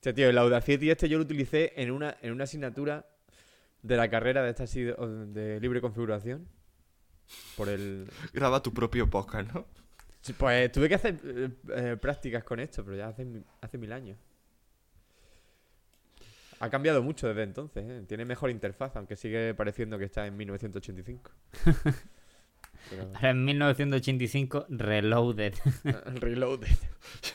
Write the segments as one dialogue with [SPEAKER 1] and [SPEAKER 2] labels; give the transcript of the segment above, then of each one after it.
[SPEAKER 1] Hostia, tío, el Audacity este yo lo utilicé en una, en una asignatura de la carrera de esta de, libre configuración. Por el.
[SPEAKER 2] Graba tu propio podcast, ¿no?
[SPEAKER 1] Pues tuve que hacer eh, eh, prácticas con esto, pero ya hace, hace mil años. Ha cambiado mucho desde entonces, ¿eh? Tiene mejor interfaz, aunque sigue pareciendo que está en 1985. Pero-
[SPEAKER 3] Ahora en 1985, Reloaded.
[SPEAKER 1] Reloaded.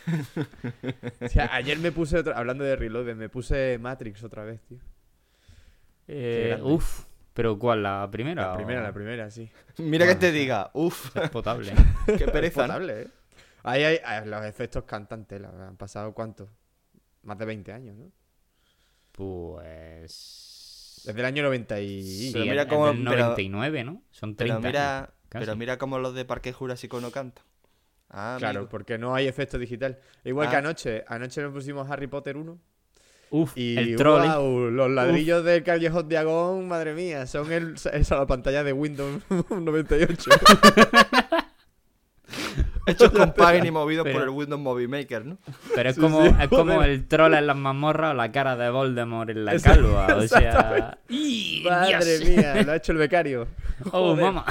[SPEAKER 1] o sea, ayer me puse, otra- hablando de Reloaded, me puse Matrix otra vez, tío.
[SPEAKER 3] Eh, uf, pero ¿cuál? ¿La primera?
[SPEAKER 1] La primera,
[SPEAKER 3] o-
[SPEAKER 1] la primera, sí.
[SPEAKER 2] Mira que te diga, uff,
[SPEAKER 3] Es potable.
[SPEAKER 2] qué
[SPEAKER 1] Es
[SPEAKER 2] pereza. ¿no?
[SPEAKER 1] potable, ¿eh? Ahí hay, hay- los efectos cantan tela. Han pasado cuánto? Más de 20 años, ¿no?
[SPEAKER 3] Pues.
[SPEAKER 1] Desde el año 90 y...
[SPEAKER 3] Sí,
[SPEAKER 2] Pero mira
[SPEAKER 3] es
[SPEAKER 2] cómo-
[SPEAKER 3] del
[SPEAKER 2] pero-
[SPEAKER 3] 99, ¿no? Son 30.
[SPEAKER 2] Pero mira,
[SPEAKER 3] años, casi.
[SPEAKER 2] pero mira cómo los de Parque Jurásico no cantan. Ah,
[SPEAKER 1] Claro,
[SPEAKER 2] amigo.
[SPEAKER 1] porque no hay efecto digital. Igual que
[SPEAKER 2] Ah.
[SPEAKER 1] anoche. Anoche nos pusimos Harry Potter 1.
[SPEAKER 3] Uf,
[SPEAKER 1] Y
[SPEAKER 3] el troll.
[SPEAKER 1] guau, los ladrillos del Callejón de Agón, madre mía, son el, esa la pantalla de Windows 98.
[SPEAKER 2] Hechos con Paint y movidos
[SPEAKER 3] Pero-
[SPEAKER 2] por el Windows Movie Maker, ¿no?
[SPEAKER 3] Pero es como,
[SPEAKER 1] sí,
[SPEAKER 3] es como el troll en las mazmorras o la cara de Voldemort en la
[SPEAKER 1] Exacto,
[SPEAKER 3] calva. O sea. ¡Y,
[SPEAKER 1] madre
[SPEAKER 3] Dios!
[SPEAKER 1] mía, lo ha hecho el becario.
[SPEAKER 3] ¡Oh, mamá!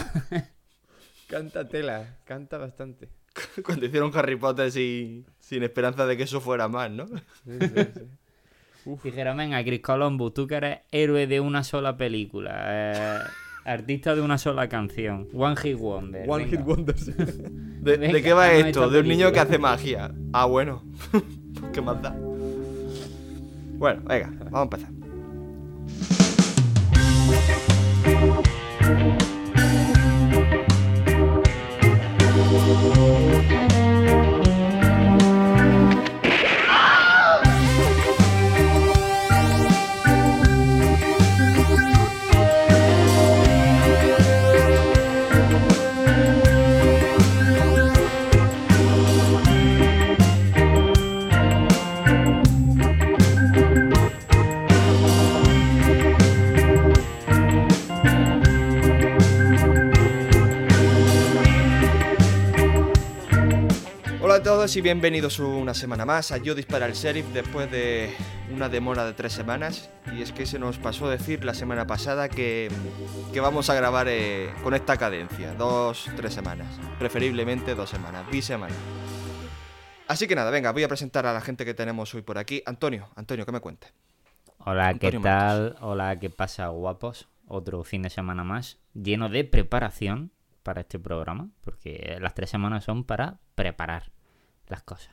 [SPEAKER 1] Canta tela, canta bastante.
[SPEAKER 2] Cuando hicieron Harry Potter sin, sin esperanza de que eso fuera más, ¿no?
[SPEAKER 1] Sí, sí, sí.
[SPEAKER 3] Dijeron, venga, Chris Columbus, tú que eres héroe de una sola película. eh, artista de una sola canción. One Hit Wonder.
[SPEAKER 1] One
[SPEAKER 3] venga.
[SPEAKER 1] Hit Wonders.
[SPEAKER 2] ¿De, de
[SPEAKER 3] Venga,
[SPEAKER 2] qué va esto? De un niño que hace magia. Ah, bueno. ¿Qué más da? Bueno, venga, vamos a empezar. Hola a todos y bienvenidos una semana más a Yo Dispara el Sheriff después de una demora de tres semanas. Y es que se nos pasó decir la semana pasada que, que vamos a grabar eh, con esta cadencia, dos, tres semanas. Preferiblemente dos semanas, bisemanas. Así que nada, venga, voy a presentar a la gente que tenemos hoy por aquí. Antonio, Antonio, ¿qué me cuentas?
[SPEAKER 3] Hola, ¿qué tal? Hola, ¿qué pasa, guapos? Otro fin de semana más, lleno de preparación para este programa, porque las tres semanas son para preparar las cosas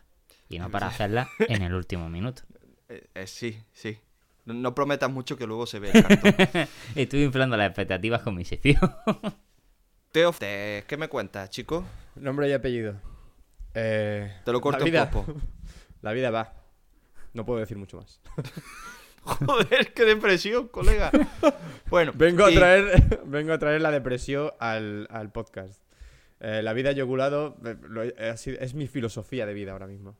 [SPEAKER 3] y no para hacerlas en el último minuto.
[SPEAKER 2] Eh, eh, sí, sí. No, no prometas mucho que luego se ve el cartón.
[SPEAKER 3] Estuve inflando las expectativas con mi sección.
[SPEAKER 2] Teo, te- ¿qué me cuentas, chico?
[SPEAKER 1] Nombre y apellido. Eh,
[SPEAKER 2] Te lo corto
[SPEAKER 1] vida.
[SPEAKER 2] popo.
[SPEAKER 1] La vida va. No puedo decir mucho más.
[SPEAKER 2] Joder, qué depresión, colega. Bueno,
[SPEAKER 1] Vengo a traer, vengo a traer la depresión al, al podcast. Eh, la vida yogulado eh, ha sido- es mi filosofía de vida ahora mismo.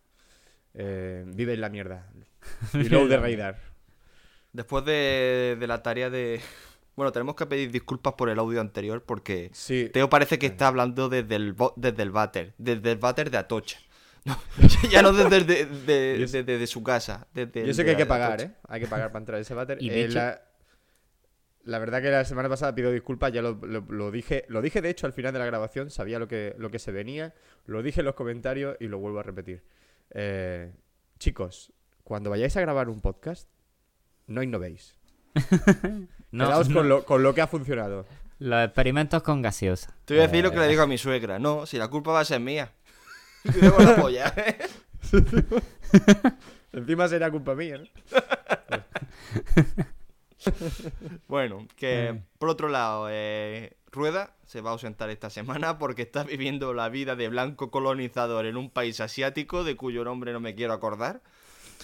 [SPEAKER 1] Eh, vive en la mierda. Y luego de raidar.
[SPEAKER 2] Después de, de la tarea de... Bueno, tenemos que pedir disculpas por el audio anterior porque
[SPEAKER 1] Sí.
[SPEAKER 2] Teo parece que está hablando desde el, desde el váter, desde el váter de Atocha. No, ya no desde, de- desde- desde su casa. Desde
[SPEAKER 1] Yo sé
[SPEAKER 2] de-
[SPEAKER 1] que hay que pagar,
[SPEAKER 2] Atocha.
[SPEAKER 1] ¿eh? Hay que pagar para entrar a ese váter.
[SPEAKER 3] Y
[SPEAKER 1] Eh,
[SPEAKER 3] hecho-
[SPEAKER 1] la, la verdad que la semana pasada pido disculpas, ya lo, lo- lo dije. Lo dije de hecho al final de la grabación, sabía lo que, lo que se venía. Lo dije en los comentarios y lo vuelvo a repetir. Eh, chicos, cuando vayáis a grabar un podcast, no innovéis.
[SPEAKER 3] No,
[SPEAKER 1] Quedaos
[SPEAKER 3] no,
[SPEAKER 1] con, lo, con lo que ha funcionado.
[SPEAKER 3] Los experimentos con gaseosa.
[SPEAKER 2] Te voy a decir lo que le digo a mi suegra. No, si la culpa va a ser mía. La polla, ¿eh?
[SPEAKER 1] Encima será culpa mía, ¿no?
[SPEAKER 2] Bueno, que
[SPEAKER 3] Eh.
[SPEAKER 2] por otro lado, eh, Rueda se va a ausentar esta semana porque está viviendo la vida de blanco colonizador en un país asiático de cuyo nombre no me quiero acordar.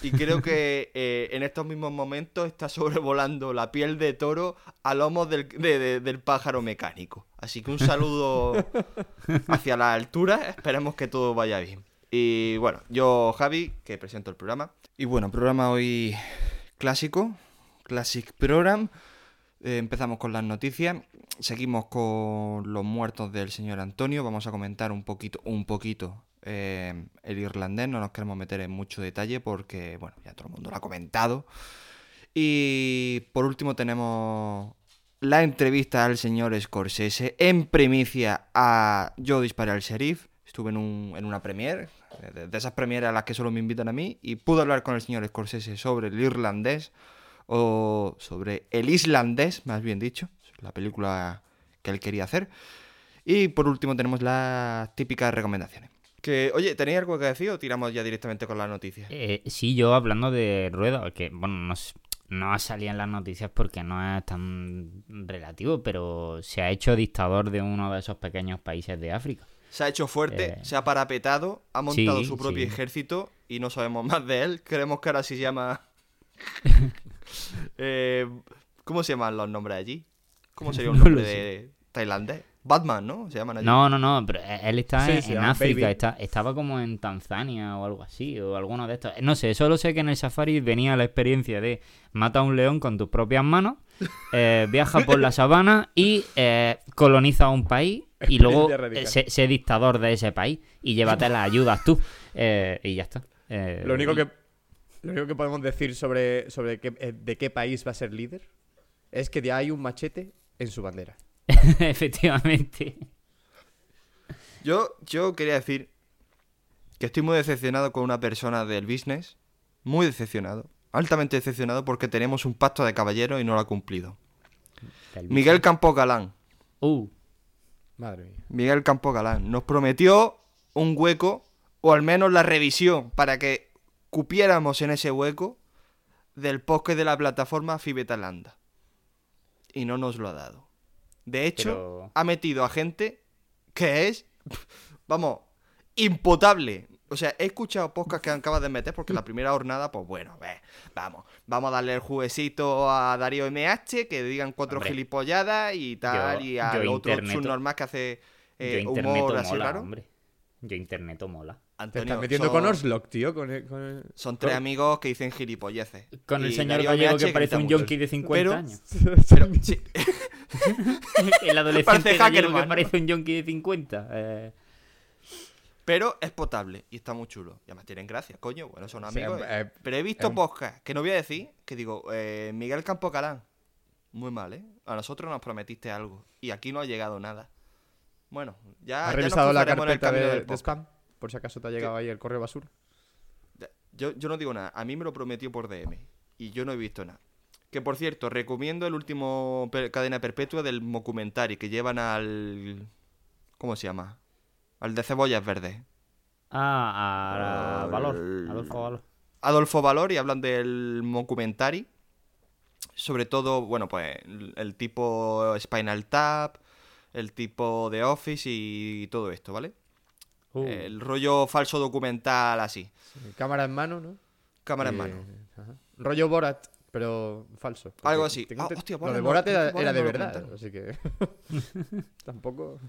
[SPEAKER 2] Y creo que eh, en estos mismos momentos está sobrevolando la piel de toro a lomos del, de- de- del pájaro mecánico. Así que un saludo hacia la altura, esperemos que todo vaya bien. Y bueno, yo Javi, que presento el programa. Y bueno, programa hoy clásico, Classic Program. Eh, empezamos con las noticias. Seguimos con los muertos del señor Antonio. Vamos a comentar un poquito, un poquito Eh, el irlandés no nos queremos meter en mucho detalle porque, bueno, ya todo el mundo lo ha comentado. Y por último tenemos la entrevista al señor Scorsese en primicia a Yo disparé al sheriff. Estuve en, un- en una premiere, de, de esas premieres a las que solo me invitan a mí, y pude hablar con el señor Scorsese sobre el irlandés, o sobre el islandés, más bien dicho, la película que él quería hacer. Y por último tenemos las típicas recomendaciones. Que, oye, ¿tenéis algo que decir o tiramos ya directamente con las noticias?
[SPEAKER 3] Eh, sí, yo hablando de Rueda, que bueno, no, no ha salido en las noticias porque no es tan relativo, pero se ha hecho dictador de uno de esos pequeños países de África.
[SPEAKER 2] Se ha hecho fuerte,
[SPEAKER 3] Eh,
[SPEAKER 2] se ha parapetado, ha montado
[SPEAKER 3] sí,
[SPEAKER 2] su propio
[SPEAKER 3] sí.
[SPEAKER 2] ejército y no sabemos más de él. Creemos que ahora sí se llama. Eh, ¿Cómo se llaman los nombres allí? ¿Cómo sería un nombre de tailandés? Batman, ¿no? Se llaman allí.
[SPEAKER 3] No, no, no, pero e- él está
[SPEAKER 1] Sí,
[SPEAKER 3] en, África, está- estaba como en Tanzania o algo así, o alguno de estos. No sé, solo sé que en el safari venía la experiencia de mata a un león con tus propias manos, eh, viaja por la sabana y eh, coloniza un país y luego eh, sé, sé dictador de ese país y llévate las ayudas tú. eh, y ya está. Eh,
[SPEAKER 1] Lo único
[SPEAKER 3] y-
[SPEAKER 1] que, lo único que podemos decir sobre, sobre qué- eh, de qué país va a ser líder es que ya hay un machete en su bandera.
[SPEAKER 3] Efectivamente.
[SPEAKER 2] Yo, yo quería decir que estoy muy decepcionado con una persona del business. Muy decepcionado. Altamente decepcionado porque tenemos un pacto de caballero y no lo ha cumplido. Miguel Campo Galán.
[SPEAKER 3] Uh,
[SPEAKER 1] Madre mía.
[SPEAKER 2] Miguel Campo Galán nos prometió un hueco, o al menos la revisión, para que cupiéramos en ese hueco del podcast de la plataforma Fibetalanda. Y no nos lo ha dado. De hecho,
[SPEAKER 3] Pero-
[SPEAKER 2] ha metido a gente que es, vamos, impotable. O sea, he escuchado podcasts que acabas de meter porque la primera jornada, pues bueno, ve, vamos, vamos a darle el juguecito a Darío MH, que digan cuatro
[SPEAKER 3] Hombre.
[SPEAKER 2] gilipolladas y tal,
[SPEAKER 3] Yo-
[SPEAKER 2] y al otro subnormal que hace eh,
[SPEAKER 3] yo
[SPEAKER 2] humor así
[SPEAKER 3] mola,
[SPEAKER 2] raro.
[SPEAKER 3] hombre. Yo interneto mola.
[SPEAKER 1] Te
[SPEAKER 2] Antonio,
[SPEAKER 1] estás metiendo
[SPEAKER 2] son,
[SPEAKER 1] con Oslock, tío. Con el- con el-
[SPEAKER 2] son tres
[SPEAKER 1] con-
[SPEAKER 2] amigos que dicen gilipolleces.
[SPEAKER 3] Con el
[SPEAKER 2] Y
[SPEAKER 3] señor gallego que parece un yonki de 50
[SPEAKER 2] Pero-
[SPEAKER 3] años.
[SPEAKER 2] Pero, sí,
[SPEAKER 3] El adolescente
[SPEAKER 2] Parece
[SPEAKER 3] gallego que parece un yonki de 50. eh,
[SPEAKER 2] pero es potable y está muy chulo. Y además tienen gracia, coño. Bueno, son
[SPEAKER 1] O sea,
[SPEAKER 2] amigos.
[SPEAKER 1] eh,
[SPEAKER 2] Pero he visto
[SPEAKER 1] un-
[SPEAKER 2] podcast que no voy a decir, que digo, eh, Miguel Campo Calán. Muy mal, ¿eh? A nosotros nos prometiste algo y aquí no ha llegado nada. Bueno, ya.
[SPEAKER 1] ¿Has
[SPEAKER 2] ya nos
[SPEAKER 1] revisado la
[SPEAKER 2] en el
[SPEAKER 1] carpeta
[SPEAKER 2] camino
[SPEAKER 1] de,
[SPEAKER 2] del
[SPEAKER 1] de spam? Por si acaso te ha llegado ahí el correo basura.
[SPEAKER 2] Yo, yo no digo nada, a mí me lo prometió por DM y yo no he visto nada. Que por cierto, recomiendo el último per- cadena perpetua del documentary que llevan al. ¿Cómo se llama? Al de cebollas verdes.
[SPEAKER 3] Ah, a,
[SPEAKER 2] Al-
[SPEAKER 3] Valor. Adolfo Valor.
[SPEAKER 2] Adolfo Valor y hablan del documentary. Sobre todo, bueno, pues el, el tipo Spinal Tap, el tipo de Office y todo esto, ¿vale?
[SPEAKER 3] Uh,
[SPEAKER 2] El rollo falso documental así.
[SPEAKER 1] Sí, Cámara en mano, ¿no?
[SPEAKER 2] Cámara en
[SPEAKER 1] Eh,
[SPEAKER 2] mano.
[SPEAKER 1] ajá. Rollo Borat, pero falso.
[SPEAKER 2] Algo así. Ah, hostia,
[SPEAKER 1] lo
[SPEAKER 2] Borat
[SPEAKER 1] de
[SPEAKER 2] no-
[SPEAKER 1] Borat era,
[SPEAKER 2] Borat
[SPEAKER 1] era de
[SPEAKER 2] no lo
[SPEAKER 1] verdad, así que tampoco.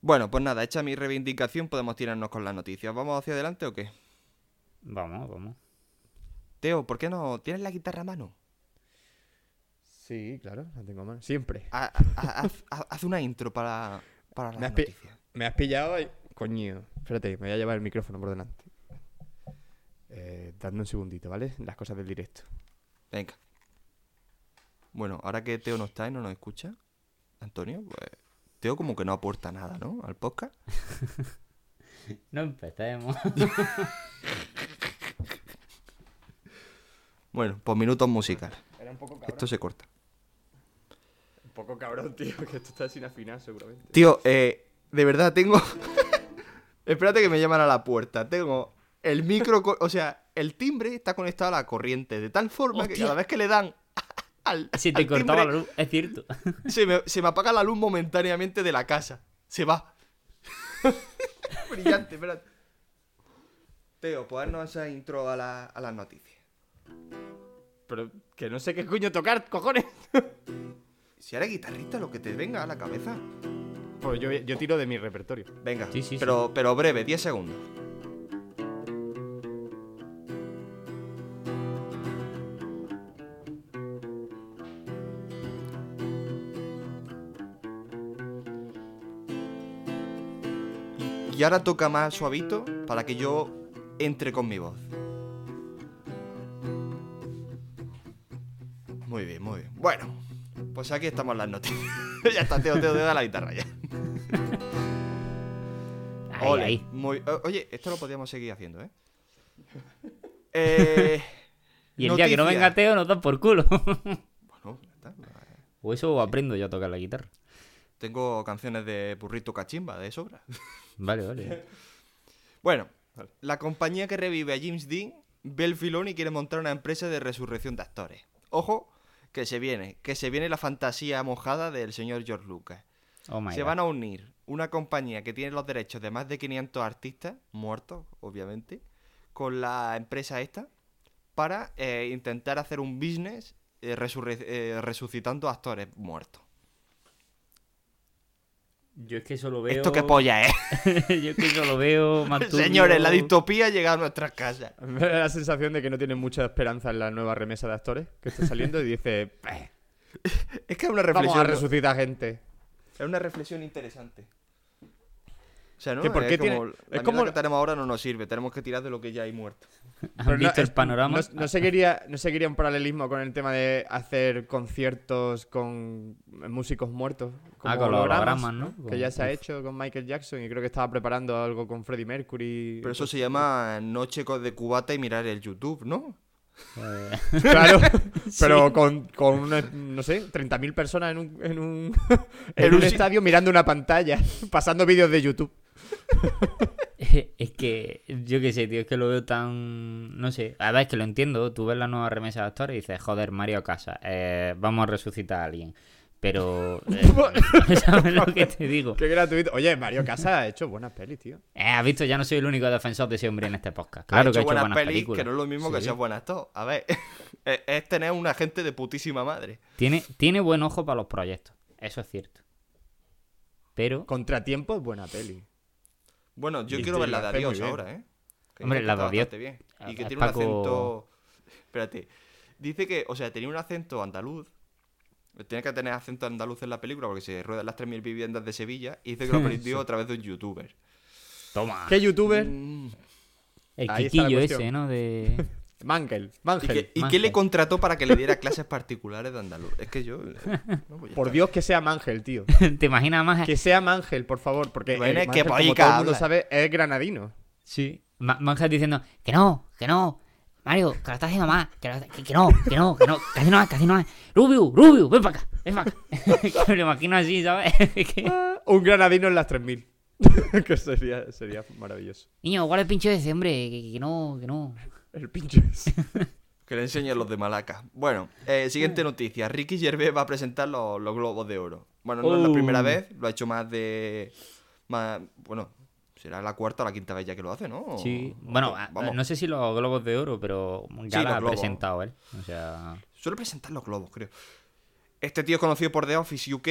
[SPEAKER 2] Bueno, pues nada, hecha mi reivindicación, podemos tirarnos con las noticias. ¿Vamos hacia adelante o qué?
[SPEAKER 3] Vamos, vamos.
[SPEAKER 2] Teo, ¿por qué no tienes la guitarra a mano?
[SPEAKER 1] Sí, claro, la tengo a mano. Siempre.
[SPEAKER 2] Ha- ha- Haz, haz- haz una intro para, para
[SPEAKER 1] Me
[SPEAKER 2] las
[SPEAKER 1] has pi-
[SPEAKER 2] noticias.
[SPEAKER 1] Me has pillado ahí. Coño. Espérate, me voy a llevar el micrófono por delante. Eh, dadme un segundito, ¿vale? Las cosas del directo.
[SPEAKER 2] Venga. Bueno, ahora que Teo no está y no nos escucha, Antonio, pues Teo como que no aporta nada, ¿no? Al podcast.
[SPEAKER 3] No empecemos.
[SPEAKER 2] Bueno, pues minutos musicales.
[SPEAKER 1] Era un poco
[SPEAKER 2] Esto se corta.
[SPEAKER 1] Un poco cabrón, tío, que esto está sin afinar seguramente.
[SPEAKER 2] Tío, eh, de verdad tengo... Espérate que me llaman a la puerta. Tengo el micro... O sea, el timbre está conectado a la corriente de tal forma que cada vez que le dan al,
[SPEAKER 3] Si te
[SPEAKER 2] al
[SPEAKER 3] cortaba
[SPEAKER 2] timbre,
[SPEAKER 3] la luz, es cierto.
[SPEAKER 2] se me, se me apaga la luz momentáneamente de la casa. Se va. Brillante, espérate. Teo, pues haznos esa intro a, la- a las noticias.
[SPEAKER 1] Pero que no sé qué coño tocar, cojones.
[SPEAKER 2] Si eres guitarrista, lo que te venga a la cabeza.
[SPEAKER 1] Pues yo, yo tiro de mi repertorio.
[SPEAKER 2] Venga,
[SPEAKER 3] Sí, sí,
[SPEAKER 2] pero, pero breve, 10 segundos. Y ahora toca más suavito para que yo entre con mi voz. Muy bien, muy bien. Bueno, pues aquí estamos las noticias. ya está, Teo, Teo, te da la guitarra ya.
[SPEAKER 3] Ahí,
[SPEAKER 2] Ole,
[SPEAKER 3] ahí.
[SPEAKER 2] muy- o- Oye, esto lo podríamos seguir haciendo, ¿eh? eh
[SPEAKER 3] Y el día que no venga Teo nos da por culo.
[SPEAKER 2] bueno, ya está.
[SPEAKER 3] o eso aprendo yo a tocar la guitarra.
[SPEAKER 2] Tengo canciones de burrito cachimba de sobra.
[SPEAKER 3] Vale, vale.
[SPEAKER 2] Bueno, la compañía que revive a James Dean ve el filón y quiere montar una empresa de resurrección de actores. Ojo, que se viene, que se viene la fantasía mojada del señor George Lucas.
[SPEAKER 3] Oh my
[SPEAKER 2] se
[SPEAKER 3] God.
[SPEAKER 2] van a unir una compañía que tiene los derechos de más de 500 artistas, muertos, obviamente, con la empresa esta, para eh, intentar hacer un business eh, eh, resucitando actores muertos.
[SPEAKER 3] Yo es que eso lo veo.
[SPEAKER 2] ¿Esto qué polla es?
[SPEAKER 3] Yo es que eso lo veo más turbio.
[SPEAKER 2] Señores, la distopía llega a nuestras casas.
[SPEAKER 1] Me da la sensación de que no tiene mucha esperanza en la nueva remesa de actores que está saliendo y dice, "Eh,
[SPEAKER 2] Es que es una
[SPEAKER 1] vamos
[SPEAKER 2] reflexión.
[SPEAKER 1] a resucitar gente.
[SPEAKER 2] Es una reflexión interesante. O sea, ¿no?
[SPEAKER 1] Que por qué
[SPEAKER 2] es
[SPEAKER 1] tiene-
[SPEAKER 2] como, la
[SPEAKER 1] es
[SPEAKER 2] mierda
[SPEAKER 1] como-
[SPEAKER 2] que tenemos ahora no nos sirve. Tenemos que tirar de lo que ya hay muerto.
[SPEAKER 3] ¿Han
[SPEAKER 1] Pero no,
[SPEAKER 3] visto
[SPEAKER 1] es-
[SPEAKER 3] el panorama?
[SPEAKER 1] No, no seguiría, no seguiría un paralelismo con el tema de hacer conciertos con músicos muertos. Como
[SPEAKER 3] Ah, con los
[SPEAKER 1] hologramas,
[SPEAKER 3] ¿no?
[SPEAKER 1] Que
[SPEAKER 3] Con-
[SPEAKER 1] ya se ha hecho con Michael Jackson y creo que estaba preparando algo con Freddie Mercury.
[SPEAKER 2] Pero eso se llama noche de cubata y mirar el YouTube, ¿no?
[SPEAKER 3] Eh,
[SPEAKER 1] Claro, pero con, con una- no sé, 30.000 personas en un, en un, en un estadio mirando una pantalla, pasando vídeos de YouTube.
[SPEAKER 3] es que, yo qué sé, tío, es que lo veo tan. No sé. A ver, es que lo entiendo. Tú ves la nueva remesa de actores y dices, joder, Mario Casa, eh, vamos a resucitar a alguien. Pero. eh, ¿Sabes lo que te digo?
[SPEAKER 1] Qué gratuito. Oye, Mario Casas ha hecho buenas pelis, tío.
[SPEAKER 3] Eh, has visto, ya no soy el único defensor de ese hombre en este podcast. Claro que ha hecho buenas,
[SPEAKER 2] pelis,
[SPEAKER 3] películas.
[SPEAKER 2] que no es lo mismo que ser buen actor. A ver, es, es tener un agente de putísima madre.
[SPEAKER 3] Tiene, tiene buen ojo para los proyectos. Eso es cierto. Pero.
[SPEAKER 1] Contratiempo es buena peli.
[SPEAKER 2] Bueno, yo
[SPEAKER 1] Y
[SPEAKER 2] quiero ver la de Adiós ahora, ¿eh? Que
[SPEAKER 3] Hombre, la de Adiós-
[SPEAKER 2] bien. Y que tiene un acento... Espérate. Dice que, o sea, tenía un acento andaluz. Tiene que tener acento andaluz en la película porque se ruedan las 3.000 viviendas de Sevilla y dice que lo aprendió a través de un youtuber.
[SPEAKER 3] Toma.
[SPEAKER 1] ¿Qué youtuber?
[SPEAKER 2] Mm,
[SPEAKER 3] El
[SPEAKER 1] Ahí
[SPEAKER 3] ese, ¿no? De.
[SPEAKER 1] Mangel.
[SPEAKER 2] ¿Y,
[SPEAKER 1] Mangel.
[SPEAKER 2] qué, y
[SPEAKER 3] Mangel.
[SPEAKER 2] qué le contrató para que le diera clases particulares de andaluz? Es que yo... eh, no, pues
[SPEAKER 1] Por. Dios que sea Mangel, tío.
[SPEAKER 3] ¿Te imaginas más?
[SPEAKER 1] Que sea Mangel, por favor, porque
[SPEAKER 2] Bueno,
[SPEAKER 1] eh,
[SPEAKER 2] es que
[SPEAKER 1] Mangel, como todo el mundo sabe, es granadino.
[SPEAKER 3] Sí. Ma- Manja diciendo que no, que no. Mario, que lo estás haciendo mal. Que, lo- que- que no, que no, que no. Casi no es, casi no es. Rubio, Rubio, ven para acá, ven para acá. que me lo imagino así, ¿sabes? Que-
[SPEAKER 1] Un granadino en las 3000. que sería, sería maravilloso.
[SPEAKER 3] Niño, ¿cuál es el pinche ese, hombre? Que, que no, que no.
[SPEAKER 1] El pinche ese.
[SPEAKER 2] Que le enseñen los de Malaca. Bueno, eh, siguiente noticia. Ricky Gervais va a presentar los, los globos de oro. Bueno, no es la
[SPEAKER 3] Oh.
[SPEAKER 2] primera vez, lo ha hecho más de. Más, bueno, será la cuarta o la quinta vez ya que lo hace, ¿no?
[SPEAKER 3] Sí.
[SPEAKER 2] O-
[SPEAKER 3] Bueno,
[SPEAKER 2] vamos.
[SPEAKER 3] no sé si los globos de oro, pero ya
[SPEAKER 2] Sí,
[SPEAKER 3] ha presentado él. O sea.
[SPEAKER 2] Suele presentar los globos, creo. Este tío es conocido por The Office UK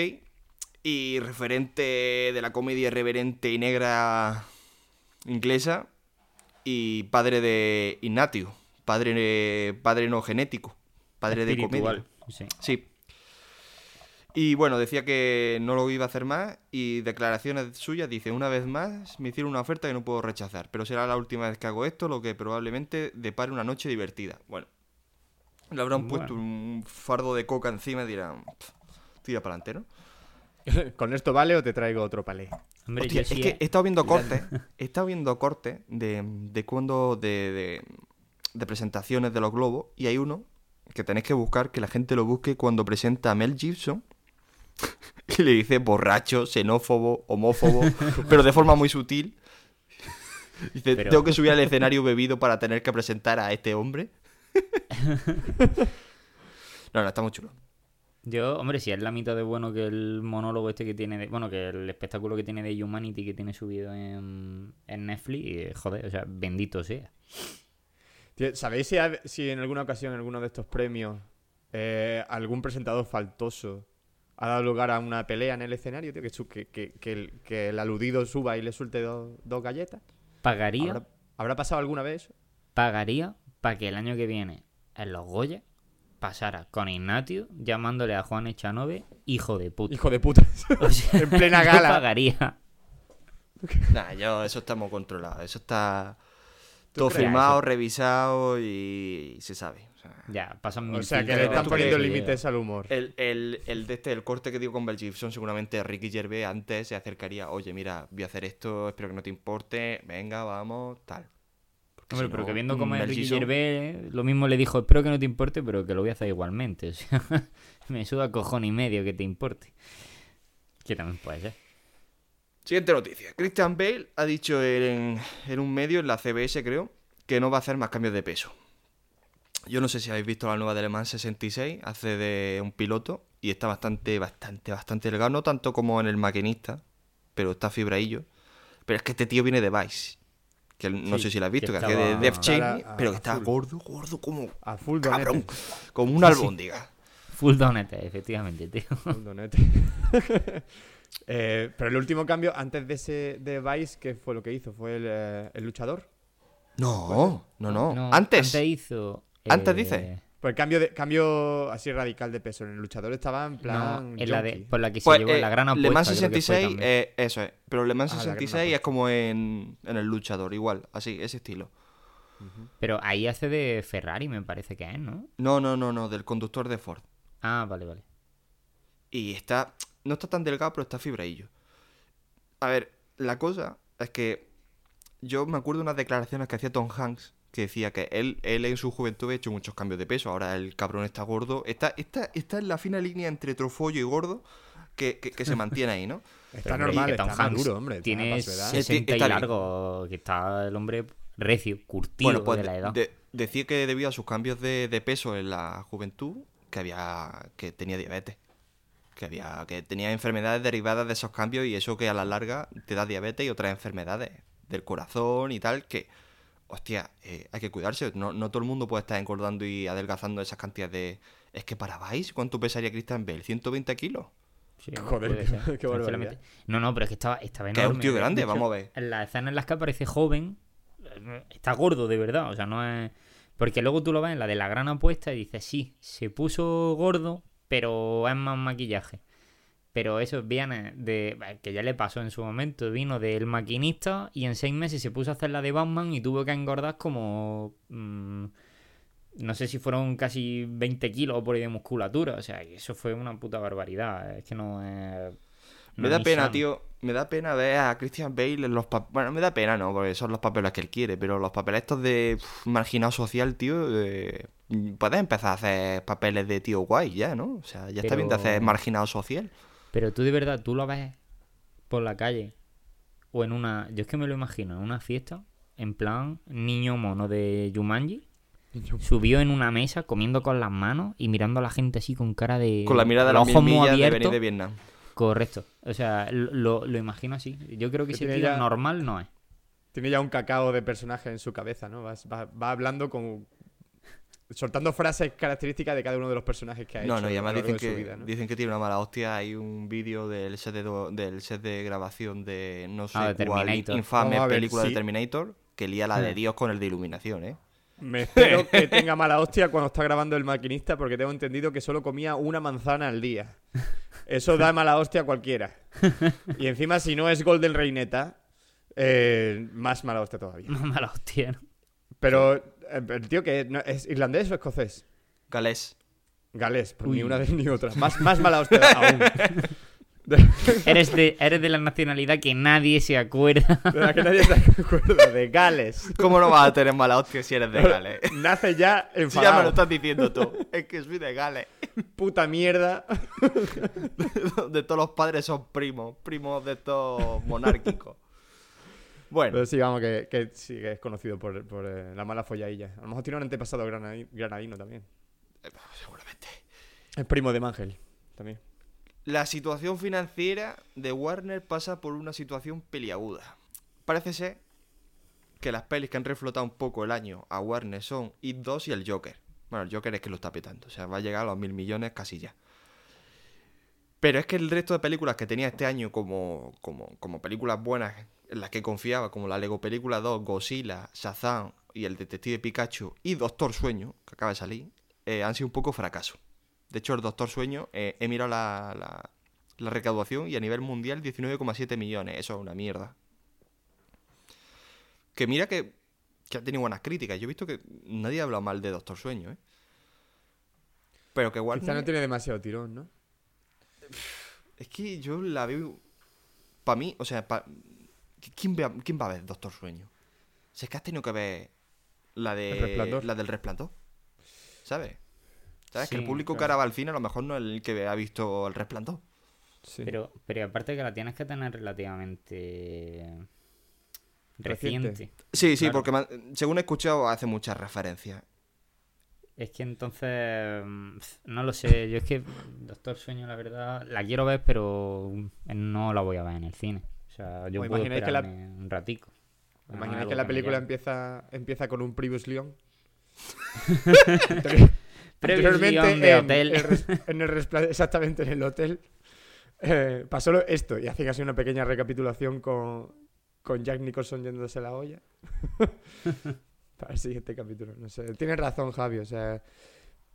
[SPEAKER 2] y referente de la comedia irreverente y negra inglesa y padre de Ignatio, padre, padre no genético, padre de comedia.
[SPEAKER 3] Sí.
[SPEAKER 2] Sí. Y bueno, decía que no lo iba a hacer más y declaraciones suyas dice, una vez más me hicieron una oferta que no puedo rechazar, pero será la última vez que hago esto, lo que probablemente depare una noche divertida. Bueno, le habrán
[SPEAKER 3] Bueno.
[SPEAKER 2] puesto un fardo de coca encima y dirán, "Pff, tira para adelante, ¿no?
[SPEAKER 1] ¿Con esto vale o te traigo otro palé?
[SPEAKER 3] Hombre,
[SPEAKER 2] Hostia,
[SPEAKER 3] yo sí,
[SPEAKER 2] es que
[SPEAKER 3] eh.
[SPEAKER 2] he estado viendo cortes, he estado viendo cortes de, de cuando, de, de, de presentaciones de los globos y hay uno que tenéis que buscar, que la gente lo busque cuando presenta a Mel Gibson y le dice borracho, xenófobo, homófobo, pero de forma muy sutil. Dice,
[SPEAKER 3] Pero-
[SPEAKER 2] tengo que subir al escenario bebido para tener que presentar a este hombre. no, no, está muy chulo.
[SPEAKER 3] Yo, hombre, si es la mitad de bueno que el monólogo este que tiene, de, bueno, que el espectáculo que tiene de Humanity que tiene subido en, en Netflix, joder, o sea, bendito sea.
[SPEAKER 1] ¿Sabéis si, si en alguna ocasión, en alguno de estos premios, eh, algún presentador faltoso ha dado lugar a una pelea en el escenario, tío? Que, su- que, que- que el, que el aludido suba y le suelte dos, dos galletas.
[SPEAKER 3] Pagaría,
[SPEAKER 1] ¿Habrá, habrá pasado alguna vez eso?
[SPEAKER 3] pagaría para que el año que viene en los Goya pasara con Ignatio llamándole a Juan Echanove hijo de puta.
[SPEAKER 1] Hijo de puta.
[SPEAKER 3] O sea,
[SPEAKER 1] en plena
[SPEAKER 3] yo
[SPEAKER 1] gala.
[SPEAKER 3] pagaría.
[SPEAKER 2] Nah, yo, eso estamos controlados. Eso está
[SPEAKER 1] ¿Tú
[SPEAKER 2] todo
[SPEAKER 1] crees?
[SPEAKER 2] firmado, revisado y, se sabe. O sea,
[SPEAKER 3] Ya, pasan mil
[SPEAKER 1] O sea, que le están
[SPEAKER 2] ¿tú
[SPEAKER 1] poniendo límites al humor.
[SPEAKER 2] el, el, el de este, el corte que digo con Bell Gibson, seguramente Ricky Gervais antes se acercaría, oye, mira, voy a hacer esto, espero que no te importe, venga, vamos, tal. Porque
[SPEAKER 3] Hombre,
[SPEAKER 2] si
[SPEAKER 3] pero
[SPEAKER 2] no,
[SPEAKER 3] que viendo cómo es Ricky
[SPEAKER 2] Gibson-
[SPEAKER 3] Gervais, lo mismo le dijo, espero que no te importe, pero que lo voy a hacer igualmente. O sea, me suda cojón y medio que te importe. Que también puede ser.
[SPEAKER 2] Siguiente noticia. Christian Bale ha dicho en, en un medio, en la CBS creo, que no va a hacer más cambios de peso. Yo no sé si habéis visto la nueva de Le Mans 66, hace de un piloto y está bastante, bastante, bastante delgado, no tanto como en el maquinista, pero está fibraillo. Pero es que este tío viene de Vice, que no
[SPEAKER 1] Sí,
[SPEAKER 2] sé si lo has visto,
[SPEAKER 3] que
[SPEAKER 2] que, hacía de Def
[SPEAKER 1] a-
[SPEAKER 2] pero que está
[SPEAKER 1] full.
[SPEAKER 2] gordo, gordo como
[SPEAKER 1] A full
[SPEAKER 2] cabrón,
[SPEAKER 1] donete.
[SPEAKER 2] como
[SPEAKER 3] sí.
[SPEAKER 2] albóndiga.
[SPEAKER 3] Full donete, efectivamente, tío.
[SPEAKER 1] Full donete. Eh, pero el último cambio, antes de ese de Vice, ¿qué fue lo que hizo? ¿Fue el, eh, el luchador?
[SPEAKER 2] No, no, no.
[SPEAKER 3] No,
[SPEAKER 2] antes,
[SPEAKER 3] Antes hizo.
[SPEAKER 2] Antes
[SPEAKER 3] eh,
[SPEAKER 2] dice.
[SPEAKER 1] Pues cambio, de, cambio así radical de peso. En el luchador estaba en
[SPEAKER 3] No,
[SPEAKER 1] plan.
[SPEAKER 3] en la de, por la que se
[SPEAKER 2] Pues,
[SPEAKER 3] llevó
[SPEAKER 2] eh,
[SPEAKER 3] la gran apuesta.
[SPEAKER 2] Le Mans
[SPEAKER 3] creo que fue
[SPEAKER 2] 66,
[SPEAKER 3] también.
[SPEAKER 2] eh, eso es. Pero Le Mans
[SPEAKER 1] Ah, la gran
[SPEAKER 2] 66 es como en, en el luchador, igual, así, ese estilo.
[SPEAKER 3] Pero ahí hace de Ferrari, me parece que es, ¿no?
[SPEAKER 2] No, no, no, no, del conductor de Ford.
[SPEAKER 3] Ah, vale, vale.
[SPEAKER 2] Y está. No está tan delgado, pero está fibraillo. A ver, la cosa es que. Yo me acuerdo de unas declaraciones que hacía Tom Hanks. Que decía que él, él en su juventud había hecho muchos cambios de peso. Ahora el cabrón está gordo. Está, está, está en la fina línea entre trofollo y gordo. Que, que- que se mantiene ahí, ¿no?
[SPEAKER 1] Está
[SPEAKER 3] Pero,
[SPEAKER 1] normal,
[SPEAKER 3] que
[SPEAKER 1] está
[SPEAKER 3] Hanks
[SPEAKER 1] maduro, hombre. está
[SPEAKER 3] Tiene
[SPEAKER 1] para su edad.
[SPEAKER 2] Sí,
[SPEAKER 3] 60 y
[SPEAKER 2] está
[SPEAKER 3] largo, que está el hombre recio, curtido
[SPEAKER 2] Bueno, pues
[SPEAKER 3] de la edad.
[SPEAKER 2] de- decía que debido a sus cambios de, de peso en la juventud, que había que tenía diabetes. Que había que tenía enfermedades derivadas de esos cambios y eso que a la larga te da diabetes y otras enfermedades del corazón y tal que hostia, eh, hay que cuidarse, no, no todo el mundo puede estar engordando y adelgazando esas cantidades de es que para Vice, ¿cuánto pesaría Christian Bale? ¿120 kilos?
[SPEAKER 3] Sí,
[SPEAKER 1] Joder, qué- barbaridad.
[SPEAKER 3] No, no, pero es que estaba, estaba
[SPEAKER 2] Que es un
[SPEAKER 3] enorme.
[SPEAKER 2] tío
[SPEAKER 3] De
[SPEAKER 2] grande,
[SPEAKER 3] hecho,
[SPEAKER 2] vamos a ver.
[SPEAKER 3] En las escenas en las que aparece joven, está gordo de verdad, o sea, no es... Porque luego tú lo ves en la de la gran apuesta y dices, sí, se puso gordo, pero es más maquillaje. Pero eso viene de... que ya le pasó en su momento, vino del maquinista y en seis meses se puso a hacer la de Batman y tuvo que engordar como... mm, no sé si fueron casi 20 kilos por ahí de musculatura. O sea, eso fue una puta barbaridad. Es que no es... no
[SPEAKER 2] Me da pena, tío. Me da pena ver a Christian Bale en los papeles. Bueno, me da pena, no, porque son los papeles que él quiere, pero los papeles estos de uf, marginado social, tío. eh, puedes empezar a hacer papeles de tío guay ya, ¿no? O sea, ya está bien de hacer marginado social.
[SPEAKER 3] Pero tú de verdad, tú lo ves por la calle o en una... Yo es que me lo imagino, en una fiesta, en plan niño mono de Jumanji, subió en una mesa comiendo con las manos y mirando a la gente así con cara de...
[SPEAKER 2] Con la mirada de
[SPEAKER 3] los ojos muy
[SPEAKER 2] millas de venir
[SPEAKER 3] abiertos.
[SPEAKER 2] de Vietnam.
[SPEAKER 3] Correcto. O sea, lo, lo imagino así. Yo creo que tío
[SPEAKER 1] ya-
[SPEAKER 3] normal no es.
[SPEAKER 1] Tiene ya un cacao de personaje en su cabeza, ¿no? Va, va- va hablando con. Soltando frases características de cada uno de los personajes que ha hecho.
[SPEAKER 2] No, no, y además dicen que,
[SPEAKER 1] vida, ¿no?
[SPEAKER 2] dicen que tiene una mala hostia. Hay un vídeo del set de, do- del set de grabación de no sé
[SPEAKER 3] Ah, de
[SPEAKER 2] cuál infame
[SPEAKER 1] ver,
[SPEAKER 2] película de. Terminator que lía la de
[SPEAKER 3] Hmm.
[SPEAKER 2] Dios con el de iluminación, ¿eh?
[SPEAKER 1] Me espero que tenga mala hostia cuando está grabando el maquinista, porque tengo entendido que solo comía una manzana al día. Eso da mala hostia a cualquiera. Y encima, si no es Golden Reineta, eh, más mala hostia todavía.
[SPEAKER 3] Más mala hostia, ¿no?
[SPEAKER 1] Pero eh, el tío que no- es irlandés o escocés.
[SPEAKER 2] Galés.
[SPEAKER 1] Galés, pues ni una de- ni otra. Más, más mala hostia aún.
[SPEAKER 3] Eres de, eres de la nacionalidad que nadie se acuerda.
[SPEAKER 1] De la que nadie se acuerda, de Gales.
[SPEAKER 2] ¿Cómo no vas a tener mala hostia si eres de Gales?
[SPEAKER 1] Nace ya
[SPEAKER 2] Si ya me lo
[SPEAKER 1] enfadado.
[SPEAKER 2] estás diciendo tú. Es que soy de Gales.
[SPEAKER 1] Puta mierda.
[SPEAKER 2] De todos los padres son primos. Primos de estos monárquicos. Bueno,
[SPEAKER 1] Pero sí, vamos, que, que sí que es conocido por, por, eh, la mala follailla. A lo mejor tiene un antepasado granadi- granadino también.
[SPEAKER 2] seguramente.
[SPEAKER 1] Es primo de Mangel también.
[SPEAKER 2] La situación financiera de Warner pasa por una situación peliaguda. Parece ser que las pelis que han reflotado un poco el año a Warner son It 2 y el Joker. Bueno, el Joker es que lo está petando, o sea, va a llegar a los mil millones casi ya. Pero es que el resto de películas que tenía este año como, como, como películas buenas en las que confiaba, como la Lego Película 2, Godzilla, Shazam y el Detective Pikachu y Doctor Sueño, que acaba de salir, eh, han sido un poco fracaso. De hecho, el Doctor Sueño, eh, he mirado la, la- la recaudación y a nivel mundial 19,7 millones. Eso es una mierda. Que mira que, que ha tenido buenas críticas. Yo he visto que nadie ha hablado mal de Doctor Sueño, ¿eh? Pero que igual...
[SPEAKER 1] Quizá no tiene demasiado tirón, ¿no?
[SPEAKER 2] Es que yo la veo... Para mí, o sea, pa- ¿quién, ve a- ¿quién va a ver Doctor Sueño? Si es que has tenido que ver la de la del resplandor. ¿Sabes? ¿Sabes? que el público que
[SPEAKER 1] claro.
[SPEAKER 2] ahora va al cine a lo mejor no es el que ha visto el resplandor.
[SPEAKER 1] Sí.
[SPEAKER 3] Pero, pero aparte que la tienes que tener relativamente
[SPEAKER 1] Reciente.
[SPEAKER 3] reciente.
[SPEAKER 2] Sí, sí,
[SPEAKER 3] Claro.
[SPEAKER 2] porque según he escuchado hace muchas referencias.
[SPEAKER 3] Es que entonces, mm, no lo sé, yo es que Doctor Sueño, la verdad, la quiero ver, pero no la voy a ver en el cine. Sea, yo
[SPEAKER 1] ¿Os
[SPEAKER 3] puedo
[SPEAKER 1] que la-
[SPEAKER 3] esperarme un ratico.
[SPEAKER 1] ¿Os
[SPEAKER 3] a
[SPEAKER 1] imagináis
[SPEAKER 3] algo
[SPEAKER 1] que la película empieza, empieza con un Previous Leon? Anteriormente
[SPEAKER 3] de
[SPEAKER 1] en,
[SPEAKER 3] hotel.
[SPEAKER 1] el en el exactamente en el hotel eh, pasó lo- esto y hacen así una pequeña recapitulación con, con Jack Nicholson yéndose la olla para el siguiente capítulo. No sé, tienes razón Javi, o sea,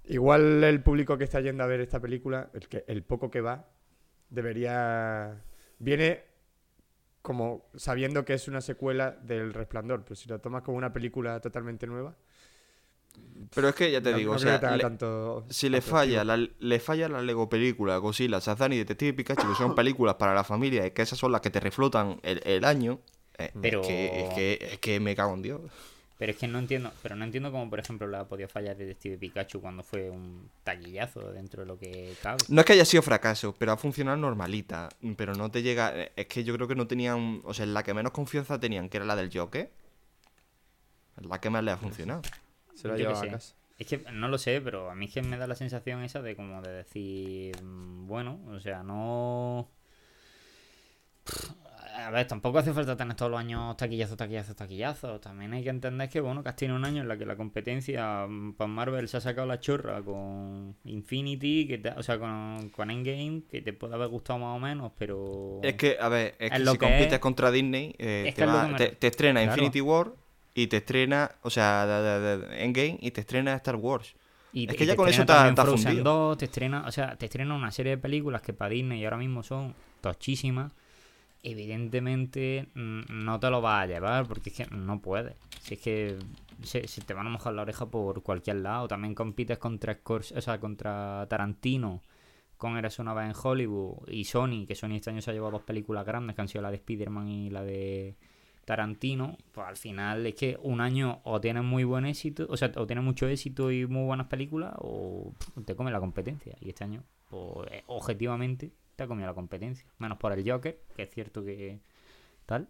[SPEAKER 1] igual el público que está yendo a ver esta película, el, que, el poco que va, debería... Viene como sabiendo que es una secuela del Resplandor, pero si lo tomas como una película totalmente nueva,
[SPEAKER 2] Pero es que ya te
[SPEAKER 1] no-
[SPEAKER 2] digo,
[SPEAKER 1] no
[SPEAKER 2] o
[SPEAKER 1] creo
[SPEAKER 2] sea,
[SPEAKER 1] que tenga
[SPEAKER 2] le-
[SPEAKER 1] tanto
[SPEAKER 2] si le falla, la, le falla la Lego película, Godzilla, Shazam y Detective Pikachu, que son películas para la familia y que esas son las que te reflotan el, el año, eh,
[SPEAKER 3] Pero-
[SPEAKER 2] es, que, es, que, es que me cago en Dios.
[SPEAKER 3] Pero es que no entiendo, pero no entiendo cómo, por ejemplo, la ha podido fallar Detective Pikachu cuando fue un taquillazo dentro de lo que cabe.
[SPEAKER 2] No es que haya sido fracaso, pero ha funcionado normalita. Pero no te llega. eh, Es que yo creo que no tenían. O sea, la que menos confianza tenían, que era la del Joker. es La que más le ha funcionado.
[SPEAKER 1] Se lo ha
[SPEAKER 3] Yo qué
[SPEAKER 1] llevado a casa.
[SPEAKER 3] Es que no lo sé, pero a mí es que me da la sensación esa de como de decir, mm, bueno, o sea, no... A ver, tampoco hace falta tener todos los años taquillazos, taquillazos, taquillazos. También hay que entender que, bueno, que has tenido un año en la que la competencia para Marvel se ha sacado la chorra con Infinity, que te- o sea, con, con Endgame, que te puede haber gustado más o menos, pero...
[SPEAKER 2] Es que, a ver, es
[SPEAKER 3] Es
[SPEAKER 2] que
[SPEAKER 3] lo
[SPEAKER 2] si
[SPEAKER 3] que
[SPEAKER 2] compites
[SPEAKER 3] es.
[SPEAKER 2] contra Disney, eh,
[SPEAKER 3] Es
[SPEAKER 2] te, va-
[SPEAKER 3] que
[SPEAKER 2] te-
[SPEAKER 3] re-
[SPEAKER 2] te estrena
[SPEAKER 3] Claro.
[SPEAKER 2] Infinity War y te estrena. O sea, de- de- de- Endgame y te estrena Star Wars.
[SPEAKER 3] Y
[SPEAKER 2] Es que ya con eso.
[SPEAKER 3] 2, te estrena, o sea, te estrena una serie de películas que para Disney ahora mismo son tochísimas. Evidentemente mm, no te lo vas a llevar porque es que no puedes. Si es que se, te van a mojar la oreja por cualquier lado. También compites contra Scors- o sea, contra Tarantino, con Eres una vez en Hollywood y Sony, que Sony este año se ha llevado dos películas grandes que han sido la de Spider-Man y la de Tarantino, pues al final es que un año o tienes muy buen éxito, o sea, o tienes mucho éxito y muy buenas películas, o te come la competencia. Y este año, pues, eh, objetivamente, te ha comido la competencia. Menos por el Joker, que es cierto que tal.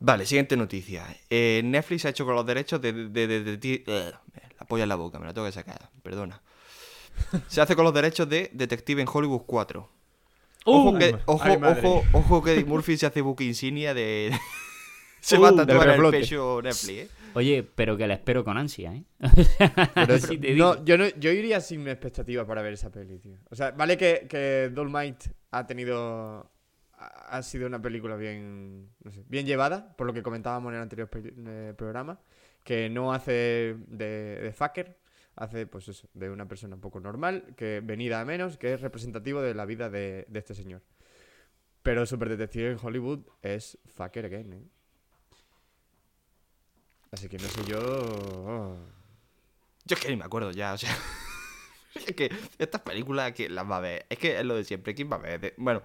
[SPEAKER 2] Vale, siguiente noticia. Eh, Netflix ha hecho con los derechos de... de, de- de- de- eh, la polla en la boca, me la tengo que sacar. Perdona. Se hace con los derechos de Detective en Hollywood 4. Ojo,
[SPEAKER 1] ¡Uh!
[SPEAKER 2] que, ojo,
[SPEAKER 1] Ay, madre.
[SPEAKER 2] ojo, ojo que Eddie Murphy se hace buque insignia de... se
[SPEAKER 1] Uh,
[SPEAKER 2] va a tatuar el pecho Netflix, ¿eh?
[SPEAKER 3] Oye, pero que la espero con ansia, ¿eh?
[SPEAKER 1] Pero
[SPEAKER 3] Así
[SPEAKER 1] es-
[SPEAKER 3] te digo.
[SPEAKER 1] no, yo, no, yo iría sin expectativa para ver esa peli, tío. O sea, vale que, que Dolmite ha tenido. Ha sido una película bien. No sé, bien llevada, por lo que comentábamos en el anterior eh, programa. Que no hace de, de fucker, hace, pues eso, de una persona un poco normal, que venida a menos, que es representativo de la vida de, de este señor. Pero Super Detective en Hollywood es fucker again, ¿eh? Así que no sé yo.
[SPEAKER 2] Yo es que ni me acuerdo ya, o sea... es que estas películas que las va a ver... Es que es lo de siempre, ¿quién va a ver? Bueno...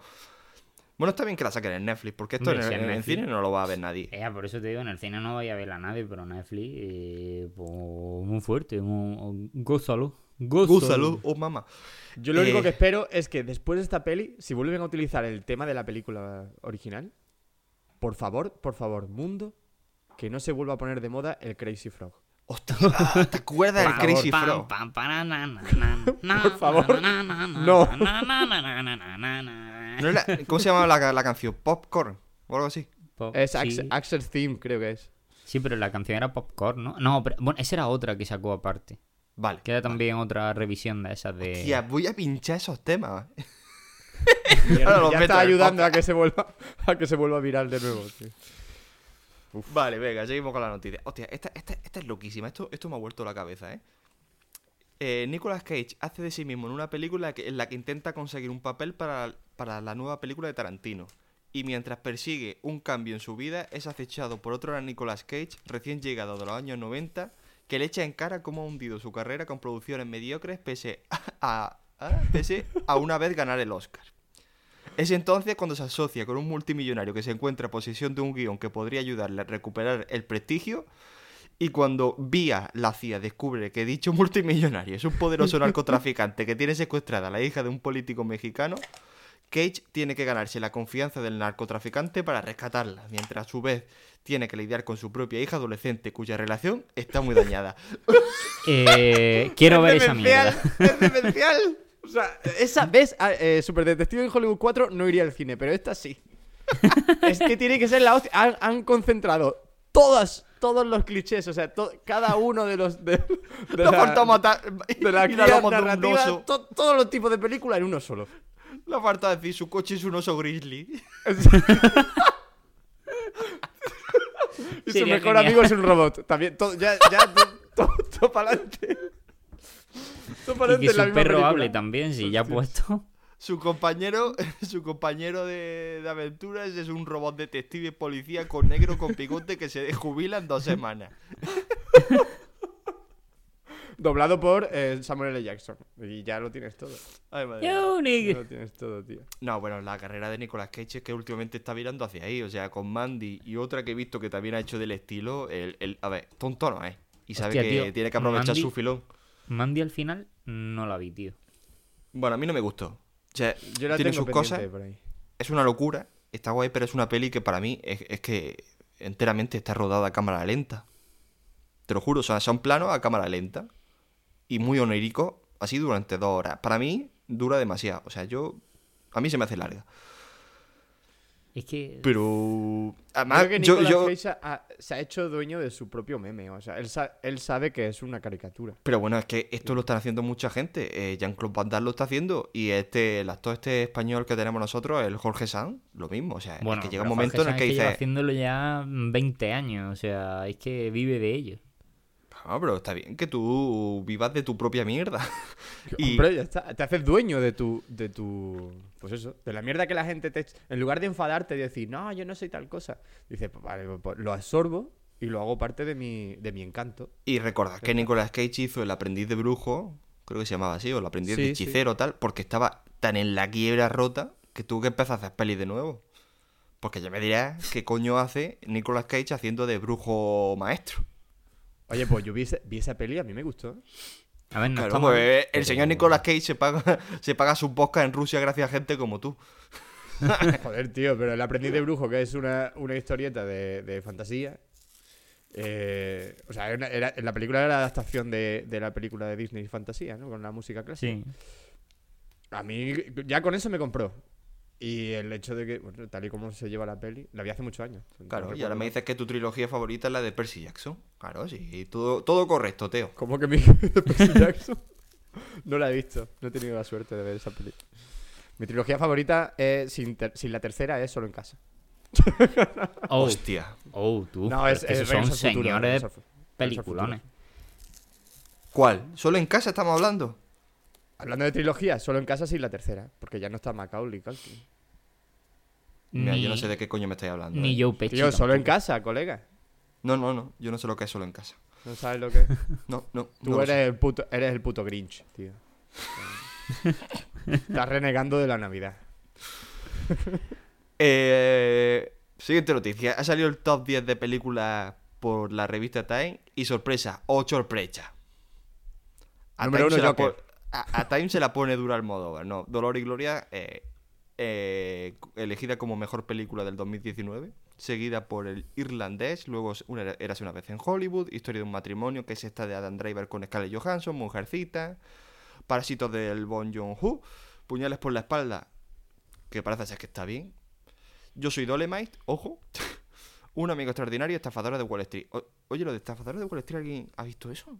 [SPEAKER 2] Bueno, está bien que la saquen en Netflix, porque esto
[SPEAKER 3] Hombre,
[SPEAKER 2] en,
[SPEAKER 3] si
[SPEAKER 2] el-
[SPEAKER 3] en
[SPEAKER 2] en el
[SPEAKER 3] Netflix.
[SPEAKER 2] cine no lo va a ver nadie.
[SPEAKER 3] Eh, por eso te digo, en el cine no vaya a ver a nadie, pero Netflix, eh, pues, muy fuerte, muy, gózalo, gózalo.
[SPEAKER 2] Úsalo, oh mamá.
[SPEAKER 1] Yo lo único
[SPEAKER 2] Eh,
[SPEAKER 1] que espero es que después de esta peli, si vuelven a utilizar el tema de la película original, por favor, por favor, mundo, que no se vuelva a poner de moda el Crazy Frog.
[SPEAKER 2] Hostia, ¿te acuerdas del Crazy Frog?
[SPEAKER 1] Por favor, no.
[SPEAKER 3] na, na, na, na, na, na, na, na.
[SPEAKER 2] ¿No era- ¿Cómo se llama la, la canción? ¿Popcorn? ¿O algo así?
[SPEAKER 3] Pop-
[SPEAKER 1] Es
[SPEAKER 3] sí.
[SPEAKER 1] Ax- Axel's Theme, creo que es.
[SPEAKER 3] Sí, pero la canción era Popcorn, ¿no? No, pero bueno, esa era otra que sacó aparte.
[SPEAKER 2] Vale.
[SPEAKER 3] Queda también otra revisión de esas de...
[SPEAKER 2] Tía, voy a pinchar esos temas. Lo
[SPEAKER 1] ya está ayudando a que se vuelva a que se vuelva viral de nuevo. tío.
[SPEAKER 2] Vale, venga, seguimos con la noticia. Hostia, esta, esta, esta es loquísima. Esto, esto me ha vuelto la cabeza, ¿eh? Eh, Nicolas Cage hace de sí mismo en una película en la que intenta conseguir un papel para, para la nueva película de Tarantino. y mientras persigue un cambio en su vida es acechado por otro Nicolas Cage recién llegado de los años 90 que le echa en cara cómo ha hundido su carrera con producciones mediocres pese a, pese a una vez ganar el Oscar. Es entonces cuando se asocia con un multimillonario que se encuentra en posesión de un guion que podría ayudarle a recuperar el prestigio y cuando vía la CIA descubre que dicho multimillonario es un poderoso narcotraficante que tiene secuestrada a la hija de un político mexicano, Cage tiene que ganarse la confianza del narcotraficante para rescatarla, mientras a su vez tiene que lidiar con su propia hija adolescente cuya relación está muy dañada.
[SPEAKER 3] Eh, quiero ver esa mierda.
[SPEAKER 1] Es demencial. O sea, esa, ¿ves? Ah, eh, Super Detective en Hollywood 4 no iría al cine, pero esta sí. es que tiene que ser la hostia. Han, han concentrado todas, todos los clichés, o sea, to- cada uno de los. De, de
[SPEAKER 2] Le
[SPEAKER 1] la-
[SPEAKER 2] ha faltado matar.
[SPEAKER 1] de la
[SPEAKER 2] ir a
[SPEAKER 1] guía
[SPEAKER 2] lomos de un
[SPEAKER 1] narrativa,
[SPEAKER 2] oso.
[SPEAKER 1] to- todos los tipos de película en uno solo.
[SPEAKER 2] Le ha faltado decir su coche es un oso grizzly.
[SPEAKER 1] Y su
[SPEAKER 3] Sería
[SPEAKER 1] mejor
[SPEAKER 3] genial.
[SPEAKER 1] amigo es un robot. También, todo, ya, ya, todo, todo, para adelante.
[SPEAKER 3] Y que su
[SPEAKER 1] misma
[SPEAKER 3] perro
[SPEAKER 1] película.
[SPEAKER 3] hable también, si ya ha puesto.
[SPEAKER 2] Su compañero, su compañero de, de aventuras es un robot detective policía con negro con bigote que se jubila en dos semanas.
[SPEAKER 1] Doblado por eh, Samuel L. Jackson. Y ya lo tienes todo.
[SPEAKER 2] Ay, madre.
[SPEAKER 3] Yo,
[SPEAKER 1] Ya lo tienes todo, tío.
[SPEAKER 2] No, bueno, la carrera de Nicolas Cage es que últimamente está virando hacia ahí. O sea, con Mandy y otra que he visto que también ha hecho del estilo. El, el- a ver, tonto no es. Y sabe
[SPEAKER 3] Hostia,
[SPEAKER 2] que
[SPEAKER 3] tío,
[SPEAKER 2] tiene que aprovechar
[SPEAKER 3] Mandy-
[SPEAKER 2] su filón.
[SPEAKER 3] Mandy al final no la vi, tío.
[SPEAKER 2] Bueno, a mí no me gustó. O sea,
[SPEAKER 1] Yo la
[SPEAKER 2] tiene
[SPEAKER 1] tengo
[SPEAKER 2] sus cosas.
[SPEAKER 1] por ahí.
[SPEAKER 2] Es una locura. Está guay, pero es una peli que para mí es, es que enteramente está rodada a cámara lenta. Te lo juro, o sea, son planos a cámara lenta. Y muy onírico, así durante dos horas. Para mí dura demasiado. O sea, yo. A mí se me hace larga.
[SPEAKER 3] Es que.
[SPEAKER 2] Pero. Además,
[SPEAKER 1] que
[SPEAKER 2] yo, yo-
[SPEAKER 1] Cage ha- se ha hecho dueño de su propio meme. O sea, él, sa- él sabe que es una caricatura.
[SPEAKER 2] Pero bueno, es que esto lo están haciendo mucha gente. Eh, Jean-Claude Van Damme lo está haciendo. Y este, el actor este español que tenemos nosotros, el Jorge Sanz, lo mismo. O sea, es
[SPEAKER 3] Bueno,
[SPEAKER 2] que llega un momento
[SPEAKER 3] Jorge
[SPEAKER 2] en el que
[SPEAKER 3] Sanz lleva
[SPEAKER 2] dices.
[SPEAKER 3] haciéndolo ya 20 años, o sea, es que vive de ello.
[SPEAKER 2] No, pero está bien que tú vivas de tu propia mierda. Y-
[SPEAKER 1] Hombre, ya está. Te haces dueño de tu, de tu. Pues eso. De la mierda que la gente te. En lugar de enfadarte y decir, no, yo no soy tal cosa. Dices, pues vale, pues lo absorbo y lo hago parte de mi, de mi encanto.
[SPEAKER 2] Y recordad que Nicolas Cage hizo El aprendiz de brujo, creo que se llamaba así, o El aprendiz de
[SPEAKER 1] sí.
[SPEAKER 2] hechicero tal, porque estaba tan en la quiebra rota que tuvo que empezar a hacer pelis de nuevo. Porque ya me dirás qué coño hace Nicolas Cage haciendo de brujo maestro.
[SPEAKER 1] Oye, pues yo vi, ese- vi esa peli, a mí me gustó.
[SPEAKER 3] A ver, no
[SPEAKER 2] Claro, pues el señor Nicolas Cage se paga, se paga sus podcasts en Rusia gracias a gente como tú.
[SPEAKER 1] Joder, tío, pero El aprendiz de brujo, que es una, una historieta de, de fantasía. eh, o sea, era, era- la película era la adaptación de, de la película de Disney Fantasía, ¿no? Con la música clásica.
[SPEAKER 3] Sí.
[SPEAKER 1] A mí, ya con eso me compró. Y el hecho de que, bueno, tal y como se lleva la peli, la vi hace muchos años.
[SPEAKER 2] Claro,
[SPEAKER 1] No
[SPEAKER 2] y ahora me dices que tu trilogía favorita es la de Percy Jackson. Claro, sí, todo, todo correcto, Teo.
[SPEAKER 1] ¿Cómo que mi Percy Jackson? No la he visto, no he tenido la suerte de ver esa peli. Mi trilogía favorita, es, sin, ter- sin la tercera, es Solo en Casa.
[SPEAKER 3] Oh,
[SPEAKER 2] Hostia.
[SPEAKER 3] oh, tú.
[SPEAKER 1] No, es,
[SPEAKER 3] es que
[SPEAKER 1] es
[SPEAKER 3] son
[SPEAKER 1] Futuro,
[SPEAKER 3] señores peliculones.
[SPEAKER 2] ¿Cuál? ¿Solo en casa estamos hablando?
[SPEAKER 1] Hablando de trilogía, Solo en Casa sin la tercera, porque ya no está Macaulay Culkin.
[SPEAKER 2] Mira,
[SPEAKER 3] Ni,
[SPEAKER 2] yo no sé de qué coño me estáis hablando.
[SPEAKER 3] ni
[SPEAKER 2] eh.
[SPEAKER 3] Joe Pesci.
[SPEAKER 1] Tío, Solo en. Casa, colega.
[SPEAKER 2] No, no, no. Yo no sé lo que es solo en casa.
[SPEAKER 1] No sabes lo que es.
[SPEAKER 2] No, no.
[SPEAKER 1] Tú
[SPEAKER 2] no
[SPEAKER 1] eres, el puto, eres el puto Grinch, tío. Estás renegando de la Navidad.
[SPEAKER 2] Eh, siguiente noticia. Ha salido el top 10 de películas por la revista Time. Y sorpresa, o sorpresa. A
[SPEAKER 1] Número
[SPEAKER 2] Time
[SPEAKER 1] uno,
[SPEAKER 2] se la a, a Time se la pone dura al modo. No, Dolor y Gloria, eh, eh, elegida como mejor película del 2019. Seguida por el irlandés. Luego una, Érase una vez en Hollywood. Historia de un matrimonio, que es esta de Adam Driver con Scarlett Johansson. Mujercita. Parásitos del Bon Joon-ho. Puñales por la espalda. Que parece ser que está bien. Yo soy Dolemite, ojo. Un amigo extraordinario, estafadora de Wall Street. O- oye, lo de estafadora de Wall Street, ¿alguien ha visto eso?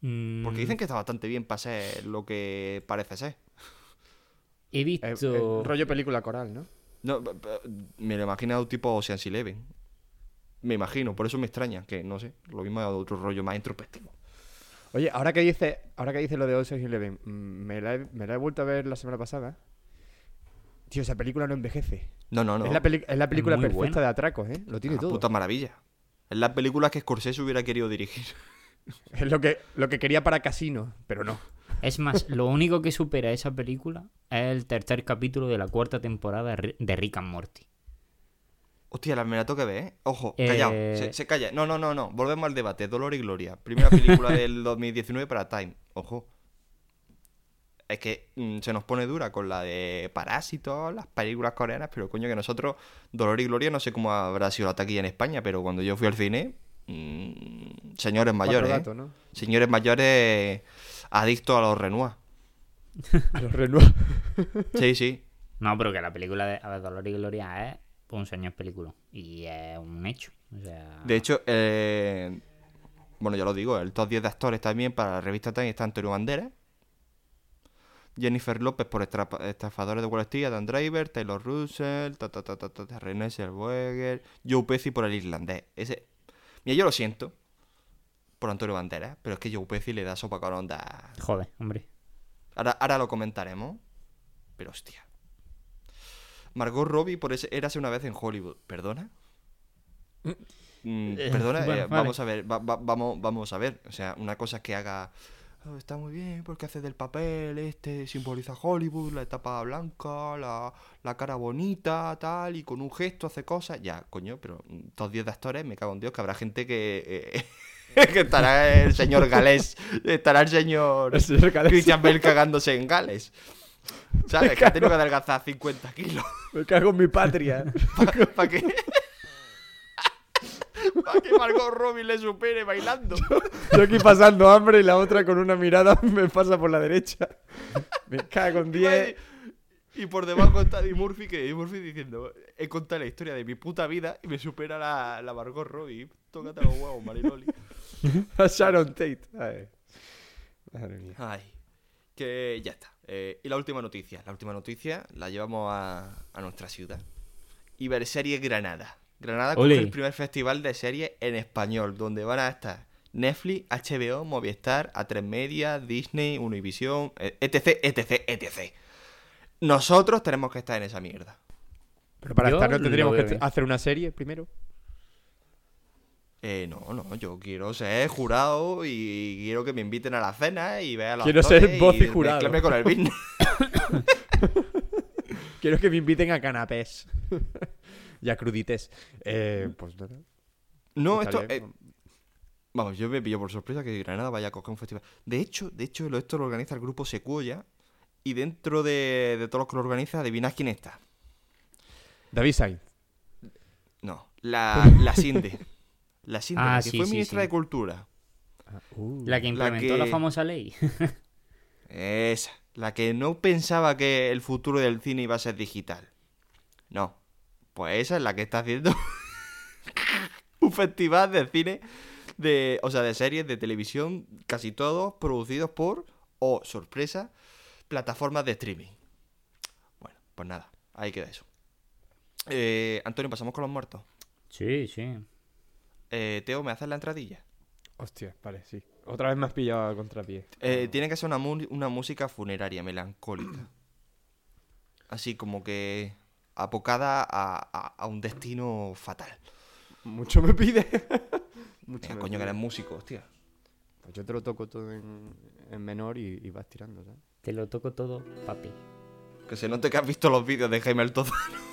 [SPEAKER 3] Mm,
[SPEAKER 2] Porque dicen que está bastante bien para ser lo que parece ser.
[SPEAKER 3] He
[SPEAKER 1] Eh,
[SPEAKER 3] visto.
[SPEAKER 1] eh, rollo película coral, ¿no?
[SPEAKER 2] No, me lo imagino un tipo Ocean's Eleven. Me imagino, por eso me extraña, que no sé, lo mismo es otro rollo más introspectivo.
[SPEAKER 1] Oye, ahora que dice, ahora que dice lo de Ocean's Eleven, mm, me la, he, me la he vuelto a ver la semana pasada. Tío, esa película no envejece.
[SPEAKER 2] No, no, no.
[SPEAKER 1] Es, la peli- es la película perfecta
[SPEAKER 3] buena.
[SPEAKER 1] de atracos, ¿eh? Lo tiene
[SPEAKER 2] Una
[SPEAKER 1] todo.
[SPEAKER 2] puta maravilla. Es la película que Scorsese hubiera querido dirigir.
[SPEAKER 1] Es lo que, lo que quería para Casino, pero no.
[SPEAKER 3] Es más, lo único que supera esa película es el tercer capítulo de la cuarta temporada de Ri- de Rick and Morty.
[SPEAKER 2] Hostia, la me la que ver, ¿eh? Ojo,
[SPEAKER 3] Eh,
[SPEAKER 2] callado. Se, se calla. No, no, no, no. Volvemos al debate. Dolor y Gloria. Primera película del 2019 para Time. Ojo. Es que mm, se nos pone dura con la de Parásitos, las películas coreanas, pero coño que nosotros, Dolor y Gloria, no sé cómo habrá sido la taquilla en España, pero cuando yo fui al cine, mm, señores mayores, ¿eh?
[SPEAKER 1] gatos, ¿no?
[SPEAKER 2] señores mayores adictos a los Renoir.
[SPEAKER 1] A los Renoir.
[SPEAKER 2] Sí, sí.
[SPEAKER 3] No, pero que la película de a ver, Dolor y Gloria es un señor película. Y es un hecho. O sea,
[SPEAKER 2] De hecho, eh, bueno, ya lo digo, el top 10 de actores también para la revista Time está Antonio Banderas, Jennifer López por Estafadores de Wall Street, Adam Driver, Taylor Russell, ta, ta, ta, ta, René Zellweger, Joe Pesci por el irlandés. Ese... Mira, yo lo siento por Antonio Banderas, pero es que Joe Pesci le da sopa con onda.
[SPEAKER 3] Joder, hombre.
[SPEAKER 2] Ahora, ahora lo comentaremos, pero hostia. Margot Robbie por ese Érase una vez en Hollywood. ¿Perdona? Mm,
[SPEAKER 3] Eh,
[SPEAKER 2] perdona,
[SPEAKER 3] bueno,
[SPEAKER 2] eh,
[SPEAKER 3] vale.
[SPEAKER 2] vamos a ver, va- va- vamos, vamos a ver. O sea, una cosa es que haga. "Oh, está muy bien porque hace del papel, este simboliza Hollywood, la etapa blanca, la, la cara bonita, tal, y con un gesto hace cosas. Ya, coño, pero mm, todos 10 de actores, me cago en Dios, que habrá gente que. eh, que estará el señor Galés, estará el señor
[SPEAKER 1] señor.
[SPEAKER 2] Christian Bale cagándose en Gales. ¿Sabes? Que ha tenido que adelgazar 50 kilos.
[SPEAKER 1] Me cago en mi patria.
[SPEAKER 2] ¿Para qué? Para que Margot Robbie le supere bailando.
[SPEAKER 1] Yo aquí pasando hambre y la otra con una mirada me pasa por la derecha. Me cago en 10.
[SPEAKER 2] Y por debajo está Eddie Murphy, que Eddie Murphy diciendo, he contado la historia de mi puta vida y me supera la, la Margot Robbie. Tócate los huevos, Mariloli.
[SPEAKER 1] A Sharon Tate. Ay. Madre mía.
[SPEAKER 2] Ay, que ya está. Eh, y la última noticia. La última noticia la llevamos a, a nuestra ciudad. Iberserie Granada. Granada coge el primer festival de series en español, donde van a estar Netflix, HBO, Movistar, A3 Media, Disney, Univision, eh, etc, etc, etc. Nosotros tenemos que estar en esa mierda.
[SPEAKER 1] Pero para
[SPEAKER 3] Yo
[SPEAKER 1] estar no tendríamos que hacer una serie primero.
[SPEAKER 2] Eh, no, no, yo quiero ser jurado y quiero que me inviten a la cena y vea a los
[SPEAKER 1] Quiero ser voz y jurado.
[SPEAKER 2] con el business.
[SPEAKER 1] Quiero que me inviten a canapés. y a crudités. Eh, pues nada.
[SPEAKER 2] No, esto. eh, vamos, yo me pillo por sorpresa que Granada vaya a coger un festival. De hecho, de hecho, lo- esto lo organiza el grupo Secuoya. Y dentro de, de todos los que lo organiza, adivinad quién está.
[SPEAKER 1] David Sainz.
[SPEAKER 2] No, la, la Sinde. La Sinde,
[SPEAKER 3] Ah,
[SPEAKER 2] que
[SPEAKER 3] sí,
[SPEAKER 2] fue
[SPEAKER 3] sí,
[SPEAKER 2] ministra
[SPEAKER 3] sí.
[SPEAKER 2] de Cultura.
[SPEAKER 1] Uh.
[SPEAKER 3] La que implementó la,
[SPEAKER 2] que-
[SPEAKER 3] famosa ley.
[SPEAKER 2] Esa. La que no pensaba que el futuro del cine iba a ser digital. No. Pues esa es la que está haciendo un festival de cine, de, o sea, de series de televisión, casi todos producidos por, o sorpresa, plataformas de streaming. Bueno, pues nada, ahí queda eso. Eh, Antonio, pasamos con los muertos.
[SPEAKER 3] sí, sí.
[SPEAKER 2] Eh, Teo, ¿me haces la entradilla?
[SPEAKER 1] Hostia, vale, sí. Otra vez me has pillado a contrapié.
[SPEAKER 2] Eh, tiene que ser una, mu- una música funeraria, melancólica. Así como que apocada a, a- a un destino fatal.
[SPEAKER 1] Mucho me pide. Mucho
[SPEAKER 2] Venga,
[SPEAKER 1] me
[SPEAKER 2] coño, que eres músico, hostia.
[SPEAKER 1] Pues yo te lo toco todo en, en menor y, y vas tirando, ¿sabes?
[SPEAKER 3] Te lo toco todo, papi.
[SPEAKER 2] Que se note que has visto los vídeos de Jaime el Tozano.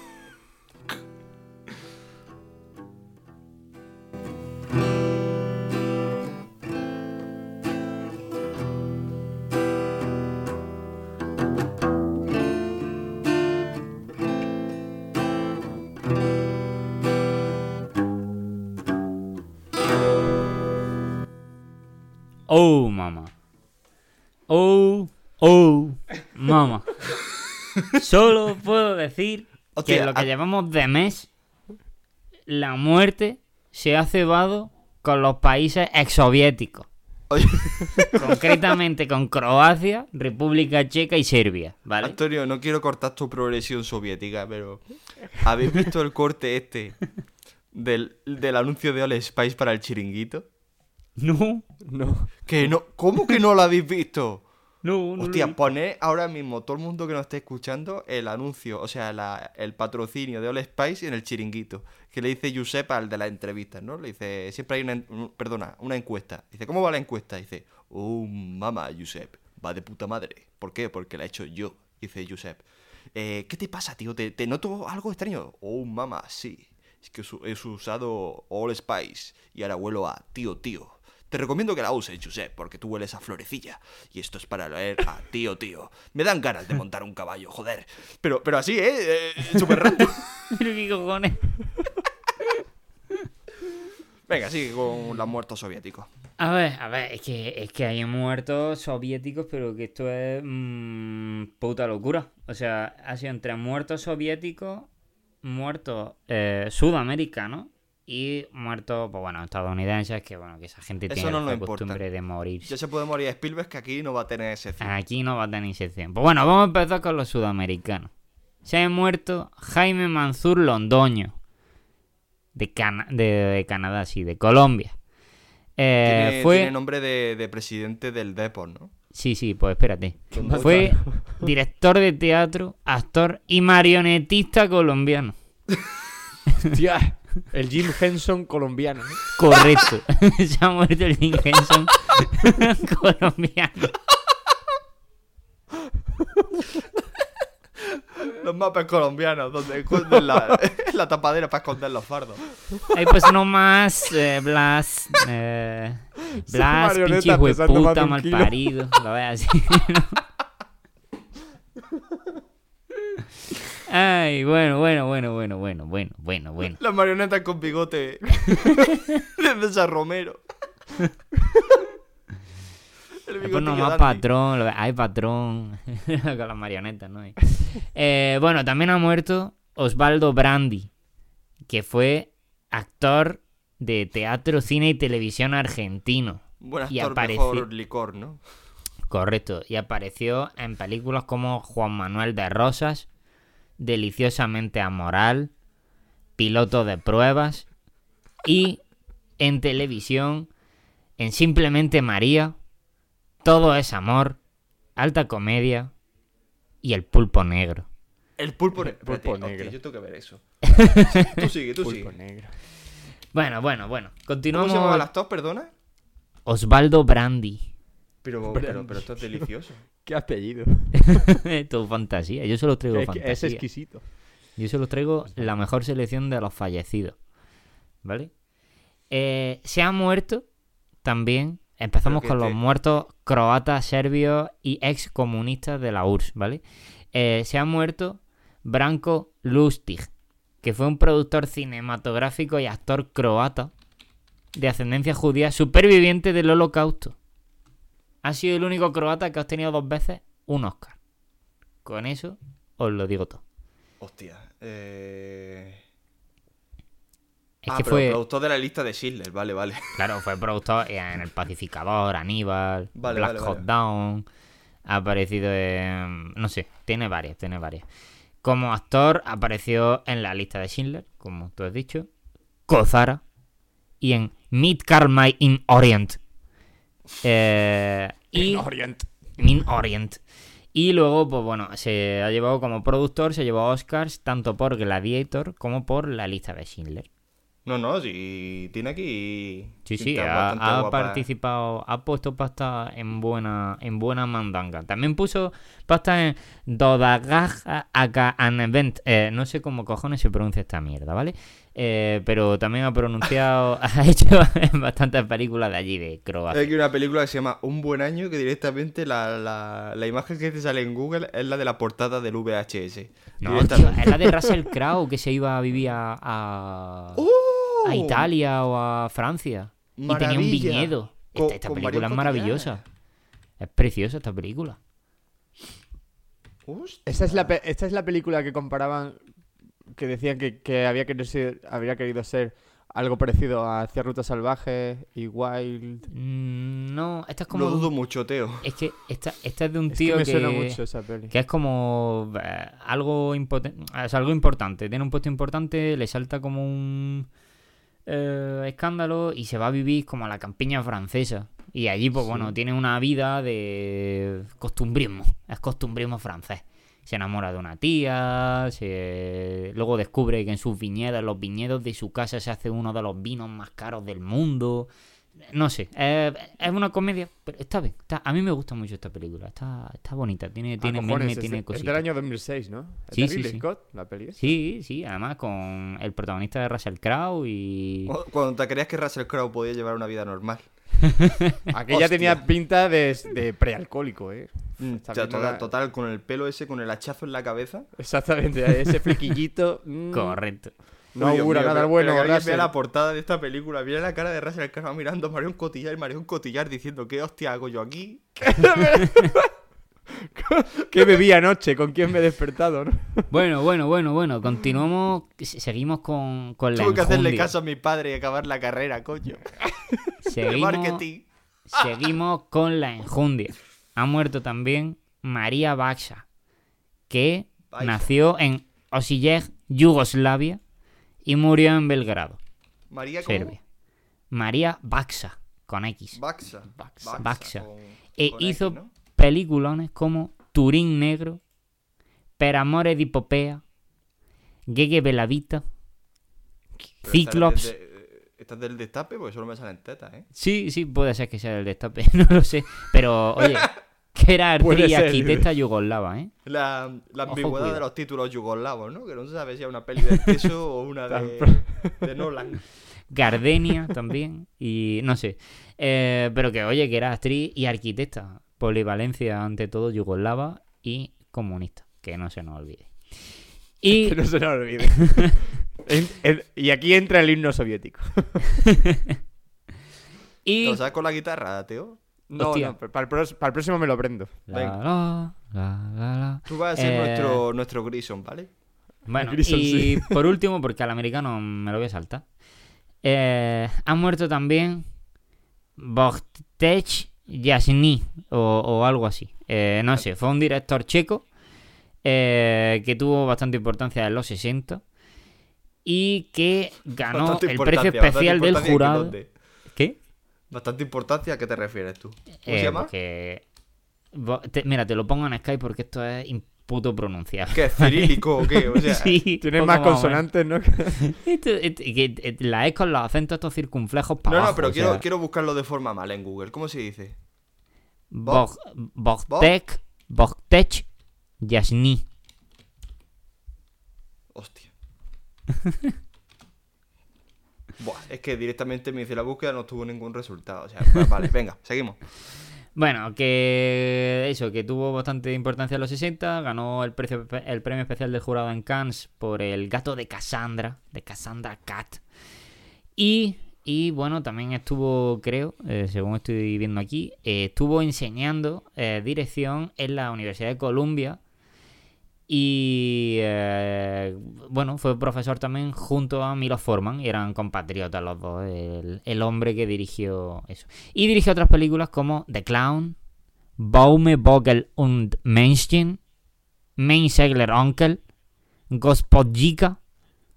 [SPEAKER 3] Oh, mamá. Oh, oh, mamá. Solo puedo decir
[SPEAKER 2] Hostia,
[SPEAKER 3] que lo que
[SPEAKER 2] ah-
[SPEAKER 3] llevamos de mes, la muerte se ha cebado con los países exsoviéticos.
[SPEAKER 2] Oye,
[SPEAKER 3] Concretamente con Croacia, República Checa y Serbia, ¿vale?
[SPEAKER 2] Antonio, no quiero cortar tu progresión soviética, pero ¿habéis visto el corte este del, del anuncio de All Spice para el chiringuito?
[SPEAKER 3] No.
[SPEAKER 1] No.
[SPEAKER 2] Que no, ¿Cómo que no lo habéis visto?
[SPEAKER 3] No, no.
[SPEAKER 2] Hostia, poné ahora mismo todo el mundo que nos esté escuchando el anuncio, o sea, la- el patrocinio de All Spice en el chiringuito. Que le dice Giuseppe al de las entrevistas, ¿no? Le dice, siempre hay una, perdona, una encuesta. Dice, ¿cómo va la encuesta? Dice, oh, mamá, Giuseppe, va de puta madre. ¿Por qué? Porque la he hecho yo, dice Giuseppe. "Eh, ¿Qué te pasa, tío? ¿Te, te noto algo extraño? Oh, mamá, sí. Es que he usado All Spice y ahora huelo a tío, tío. Te recomiendo que la uses, Josep, porque tú hueles a florecilla. Y esto es para leer a tío, tío. Me dan ganas de montar un caballo, joder. Pero, pero así, ¿eh? eh Súper rápido.
[SPEAKER 3] Pero qué cojones.
[SPEAKER 2] Venga, sigue con los muertos soviéticos.
[SPEAKER 3] A ver, a ver, es que, es que hay muertos soviéticos, pero que esto es mm, puta locura. O sea, ha sido entre muertos soviéticos, muertos eh, sudamericanos y muertos, pues bueno, estadounidenses, que bueno, que esa gente
[SPEAKER 2] Eso
[SPEAKER 3] tiene
[SPEAKER 2] no
[SPEAKER 3] la
[SPEAKER 2] importa.
[SPEAKER 3] costumbre de morir.
[SPEAKER 2] Ya se puede morir a Spielberg, que aquí no va a tener ese fin.
[SPEAKER 3] Aquí no va a tener sección. Pues bueno, vamos a empezar con los sudamericanos. Se ha muerto Jaime Manzur Londoño. De, Cana- de, de Canadá, sí, de Colombia. Eh,
[SPEAKER 2] tiene,
[SPEAKER 3] fue...
[SPEAKER 2] tiene nombre de, de presidente del Depor, ¿no?
[SPEAKER 3] Sí, sí, pues espérate.
[SPEAKER 1] Londoño.
[SPEAKER 3] Fue director de teatro, actor y marionetista colombiano.
[SPEAKER 1] Hostia, el Jim Henson colombiano. ¿no?
[SPEAKER 3] Correcto. Se ha muerto el Jim Henson colombiano.
[SPEAKER 2] Los mapas colombianos, donde esconden la, la tapadera para esconder los fardos.
[SPEAKER 3] Ahí pues no más eh, Blas. Eh, Blas, pinche hueputa, mal parido. Lo ves así. ¿no? Ay, bueno, bueno, bueno, bueno, bueno, bueno, bueno, bueno.
[SPEAKER 2] Las marionetas con bigote de César Romero.
[SPEAKER 3] Después nomás patrón, hay patrón con las marionetas, ¿no? Eh, bueno, también ha muerto Osvaldo Brandi, que fue actor de teatro, cine y televisión argentino.
[SPEAKER 2] Buen
[SPEAKER 3] y
[SPEAKER 2] actor,
[SPEAKER 3] apareció-
[SPEAKER 2] mejor licor, ¿no?
[SPEAKER 3] Correcto, y apareció en películas como Juan Manuel de Rosas, Deliciosamente Amoral, Piloto de Pruebas y en televisión en Simplemente María, Todo es Amor, Alta Comedia y El Pulpo Negro.
[SPEAKER 2] El pulpo, ne-
[SPEAKER 1] Pulpo negro.
[SPEAKER 2] yo tengo que ver eso. tú sigue, tú
[SPEAKER 1] Pulpo
[SPEAKER 2] sigue.
[SPEAKER 1] negro.
[SPEAKER 3] Bueno, bueno, bueno,
[SPEAKER 2] ¿Cómo
[SPEAKER 3] continuamos.
[SPEAKER 2] se llamaba el actor, perdona?
[SPEAKER 3] Osvaldo Brandi.
[SPEAKER 2] Pero, pero, pero esto es delicioso.
[SPEAKER 1] Qué apellido.
[SPEAKER 3] tu fantasía, yo solo traigo
[SPEAKER 1] Es, que
[SPEAKER 3] fantasía.
[SPEAKER 1] es exquisito.
[SPEAKER 3] Yo solo traigo la mejor selección de los fallecidos. ¿Vale? Eh, se ha muerto también. Empezamos con los
[SPEAKER 2] te-
[SPEAKER 3] muertos croatas, serbios y ex comunistas de la URSS, ¿vale? Eh, se ha muerto Branko Lustig, que fue un productor cinematográfico y actor croata de ascendencia judía superviviente del holocausto. Ha sido el único croata que ha obtenido dos veces un Oscar. Con eso os lo digo todo.
[SPEAKER 2] Hostia. Eh...
[SPEAKER 3] Es
[SPEAKER 2] ah,
[SPEAKER 3] que
[SPEAKER 2] pero
[SPEAKER 3] fue.
[SPEAKER 2] productor de la lista de Schindler, vale, vale.
[SPEAKER 3] Claro, fue productor en El Pacificador, Aníbal,
[SPEAKER 2] Vale,
[SPEAKER 3] Black
[SPEAKER 2] vale, vale.
[SPEAKER 3] Down. Ha aparecido en. No sé, tiene varias, tiene varias. Como actor apareció en la lista de Schindler, como tú has dicho. Kozara. Y en Meet Carmine in Orient. Eh, y.
[SPEAKER 1] Orient.
[SPEAKER 3] Min Orient. Y luego, pues bueno, se ha llevado como productor, se llevó Oscars tanto por Gladiator como por la lista de Schindler.
[SPEAKER 2] No, no, sí, tiene aquí.
[SPEAKER 3] Sí, sí, ha, ha
[SPEAKER 2] guapa.
[SPEAKER 3] participado, ha puesto pasta en buena, en buena mandanga. También puso pasta en Dodagaj Aka an Event. Eh, no sé cómo cojones se pronuncia esta mierda, ¿vale? Eh, pero también ha pronunciado, ha hecho bastantes películas de allí, de
[SPEAKER 2] Hay
[SPEAKER 3] Croacia.
[SPEAKER 2] aquí una película que se llama Un buen año, que directamente la, la, la imagen que te sale en Google es la de la portada del VHS.
[SPEAKER 3] No, tío, es la de Russell Crowe que se iba a vivir a, a,
[SPEAKER 2] ¡Oh!
[SPEAKER 3] a Italia o a Francia. Y tenía un viñedo. Esta, película es maravillosa. Es preciosa esta película.
[SPEAKER 1] Esta es, la pe- esta es la película que comparaban, que decían que, que había, querido ser, habría querido ser algo parecido a Hacia Rutas Salvajes y Wild.
[SPEAKER 3] Mm, No, esta es como.
[SPEAKER 2] Lo dudo mucho, Teo.
[SPEAKER 3] Es que esta, esta es de un
[SPEAKER 1] Es que
[SPEAKER 3] tío
[SPEAKER 1] me
[SPEAKER 3] que,
[SPEAKER 1] suena mucho esa peli.
[SPEAKER 3] que es como eh, algo, impoten- es algo importante. Tiene un puesto importante, le salta como un. eh, escándalo y se va a vivir como a la campiña francesa. Y allí, pues bueno, tiene una vida de costumbrismo. Es costumbrismo francés. Se enamora de una tía, se... luego descubre que en sus viñedos, en los viñedos de su casa, se hace uno de los vinos más caros del mundo. No sé, es, es una comedia, pero está bien. está- a mí me gusta mucho esta película, está, está bonita, tiene, tiene
[SPEAKER 1] Ah, cojones,
[SPEAKER 3] meme,
[SPEAKER 1] es,
[SPEAKER 3] tiene
[SPEAKER 1] es del
[SPEAKER 3] cositas.
[SPEAKER 1] año 2006, ¿no? ¿Es
[SPEAKER 3] Sí,
[SPEAKER 1] de
[SPEAKER 3] sí, sí.
[SPEAKER 1] Scott, la peli?
[SPEAKER 3] Sí, sí, además con el protagonista de Russell Crowe y...
[SPEAKER 2] Cu- Cuando te creías que Russell Crowe podía llevar una vida normal.
[SPEAKER 1] Aquella
[SPEAKER 2] Hostia.
[SPEAKER 1] tenía pinta de, de prealcohólico, ¿eh?
[SPEAKER 2] Mm,
[SPEAKER 1] Está
[SPEAKER 2] o sea,
[SPEAKER 1] viendo
[SPEAKER 2] total,
[SPEAKER 1] la-
[SPEAKER 2] total, con el pelo ese, con el hachazo en la cabeza.
[SPEAKER 1] Exactamente, ese flequillito. mm,
[SPEAKER 3] Correcto.
[SPEAKER 1] No augura nada
[SPEAKER 2] pero-
[SPEAKER 1] bueno.
[SPEAKER 2] que vea la portada de esta película. Mira la cara de Russell Crowe mirando a Marion Cotillar y Marion Cotillar diciendo, ¿qué hostia hago yo aquí?
[SPEAKER 1] ¿Qué bebí anoche? ¿Con quién me he despertado? no?
[SPEAKER 3] Bueno, bueno, bueno, bueno, continuamos, se- seguimos con, con la
[SPEAKER 2] Tengo que hacerle caso a mi padre y acabar la carrera, coño. De
[SPEAKER 3] Seguimos,
[SPEAKER 2] marketing.
[SPEAKER 3] seguimos con la enjundia. Ha muerto también María Baxa, que nació en Osijek, Yugoslavia, y murió en Belgrado,
[SPEAKER 2] María ¿cómo?
[SPEAKER 3] Serbia. María Baxa, con X.
[SPEAKER 2] Baxa.
[SPEAKER 1] Baxa.
[SPEAKER 3] Baxa.
[SPEAKER 2] con-
[SPEAKER 3] E
[SPEAKER 2] con
[SPEAKER 3] hizo
[SPEAKER 2] X, ¿no?
[SPEAKER 3] peliculones como Turín Negro, Per amore di Popea, Gege Belavita,
[SPEAKER 2] Pero esta es
[SPEAKER 3] Ciclops.
[SPEAKER 2] del de- ¿Esta es del destape? Porque solo me salen tetas, ¿eh?
[SPEAKER 3] Sí, sí, puede ser que sea el destape, no lo sé. Pero, oye, que era actriz arquitecta yugoslava, ¿eh?
[SPEAKER 2] La, la
[SPEAKER 3] Ojo,
[SPEAKER 2] ambigüedad de los títulos yugoslavos, ¿no? Que no se sabe si es una peli de queso o una de, de Nolan.
[SPEAKER 3] Gardenia también, y no sé. Eh, pero que, oye, que era actriz y arquitecta. Polivalencia, ante todo, yugoslava y comunista, que no se nos olvide. Y
[SPEAKER 1] Que no se nos olvide. En- en- y aquí entra el himno soviético.
[SPEAKER 2] ¿Te
[SPEAKER 3] Y...
[SPEAKER 2] lo sabes con la guitarra, Teo?
[SPEAKER 1] No,
[SPEAKER 3] Hostia.
[SPEAKER 1] no, para el, para el próximo me lo prendo.
[SPEAKER 3] La,
[SPEAKER 2] Venga.
[SPEAKER 3] la, la, la, la.
[SPEAKER 2] Tú vas a ser
[SPEAKER 3] Eh,
[SPEAKER 2] nuestro, nuestro Grison, ¿vale?
[SPEAKER 3] Bueno,
[SPEAKER 1] Grison,
[SPEAKER 3] y
[SPEAKER 1] sí.
[SPEAKER 3] por último, porque al americano me lo voy a saltar. Eh, ha muerto también Bogtech Yasny o, o algo así. Eh, no sé, fue un director checo eh, que tuvo bastante importancia en los 60 y que ganó
[SPEAKER 2] Bastante
[SPEAKER 3] el precio especial del
[SPEAKER 2] importancia, ¿en
[SPEAKER 3] jurado.
[SPEAKER 2] Bastante importancia, ¿a qué te refieres tú? ¿Cómo
[SPEAKER 3] Eh,
[SPEAKER 2] se llama?
[SPEAKER 3] porque- Bo- te- mira, te lo pongo en Skype porque esto es imputo pronunciar.
[SPEAKER 2] ¿Qué? ¿Cirílico o qué? O sea,
[SPEAKER 3] sí,
[SPEAKER 1] Tiene más consonantes, ¿no?
[SPEAKER 3] Que la es con los acentos estos circunflejos para
[SPEAKER 2] No, no,
[SPEAKER 3] abajo,
[SPEAKER 2] pero quiero,
[SPEAKER 3] sea,
[SPEAKER 2] quiero buscarlo de forma mala en Google. ¿Cómo se dice?
[SPEAKER 3] Bog- Bogtech, Bogtech, Yasny.
[SPEAKER 2] Hostia. Buah, es que directamente me hice la búsqueda, no tuvo ningún resultado. O sea, pues, vale, venga, seguimos.
[SPEAKER 3] Bueno, que eso, que tuvo bastante importancia en los 60, ganó el, precio- el premio especial del jurado en Cannes por el gato de Cassandra, de Cassandra Cat. Y, y bueno, también estuvo, creo, eh, según estoy viendo aquí, eh, estuvo enseñando eh, dirección en la Universidad de Columbia. Y eh, bueno, fue profesor también junto a Milo Forman, y eran compatriotas los dos, el, el hombre que dirigió eso. Y dirigió otras películas como The Clown, Baume, Vogel und Menschen, Mein Segler Onkel, Gospodjika,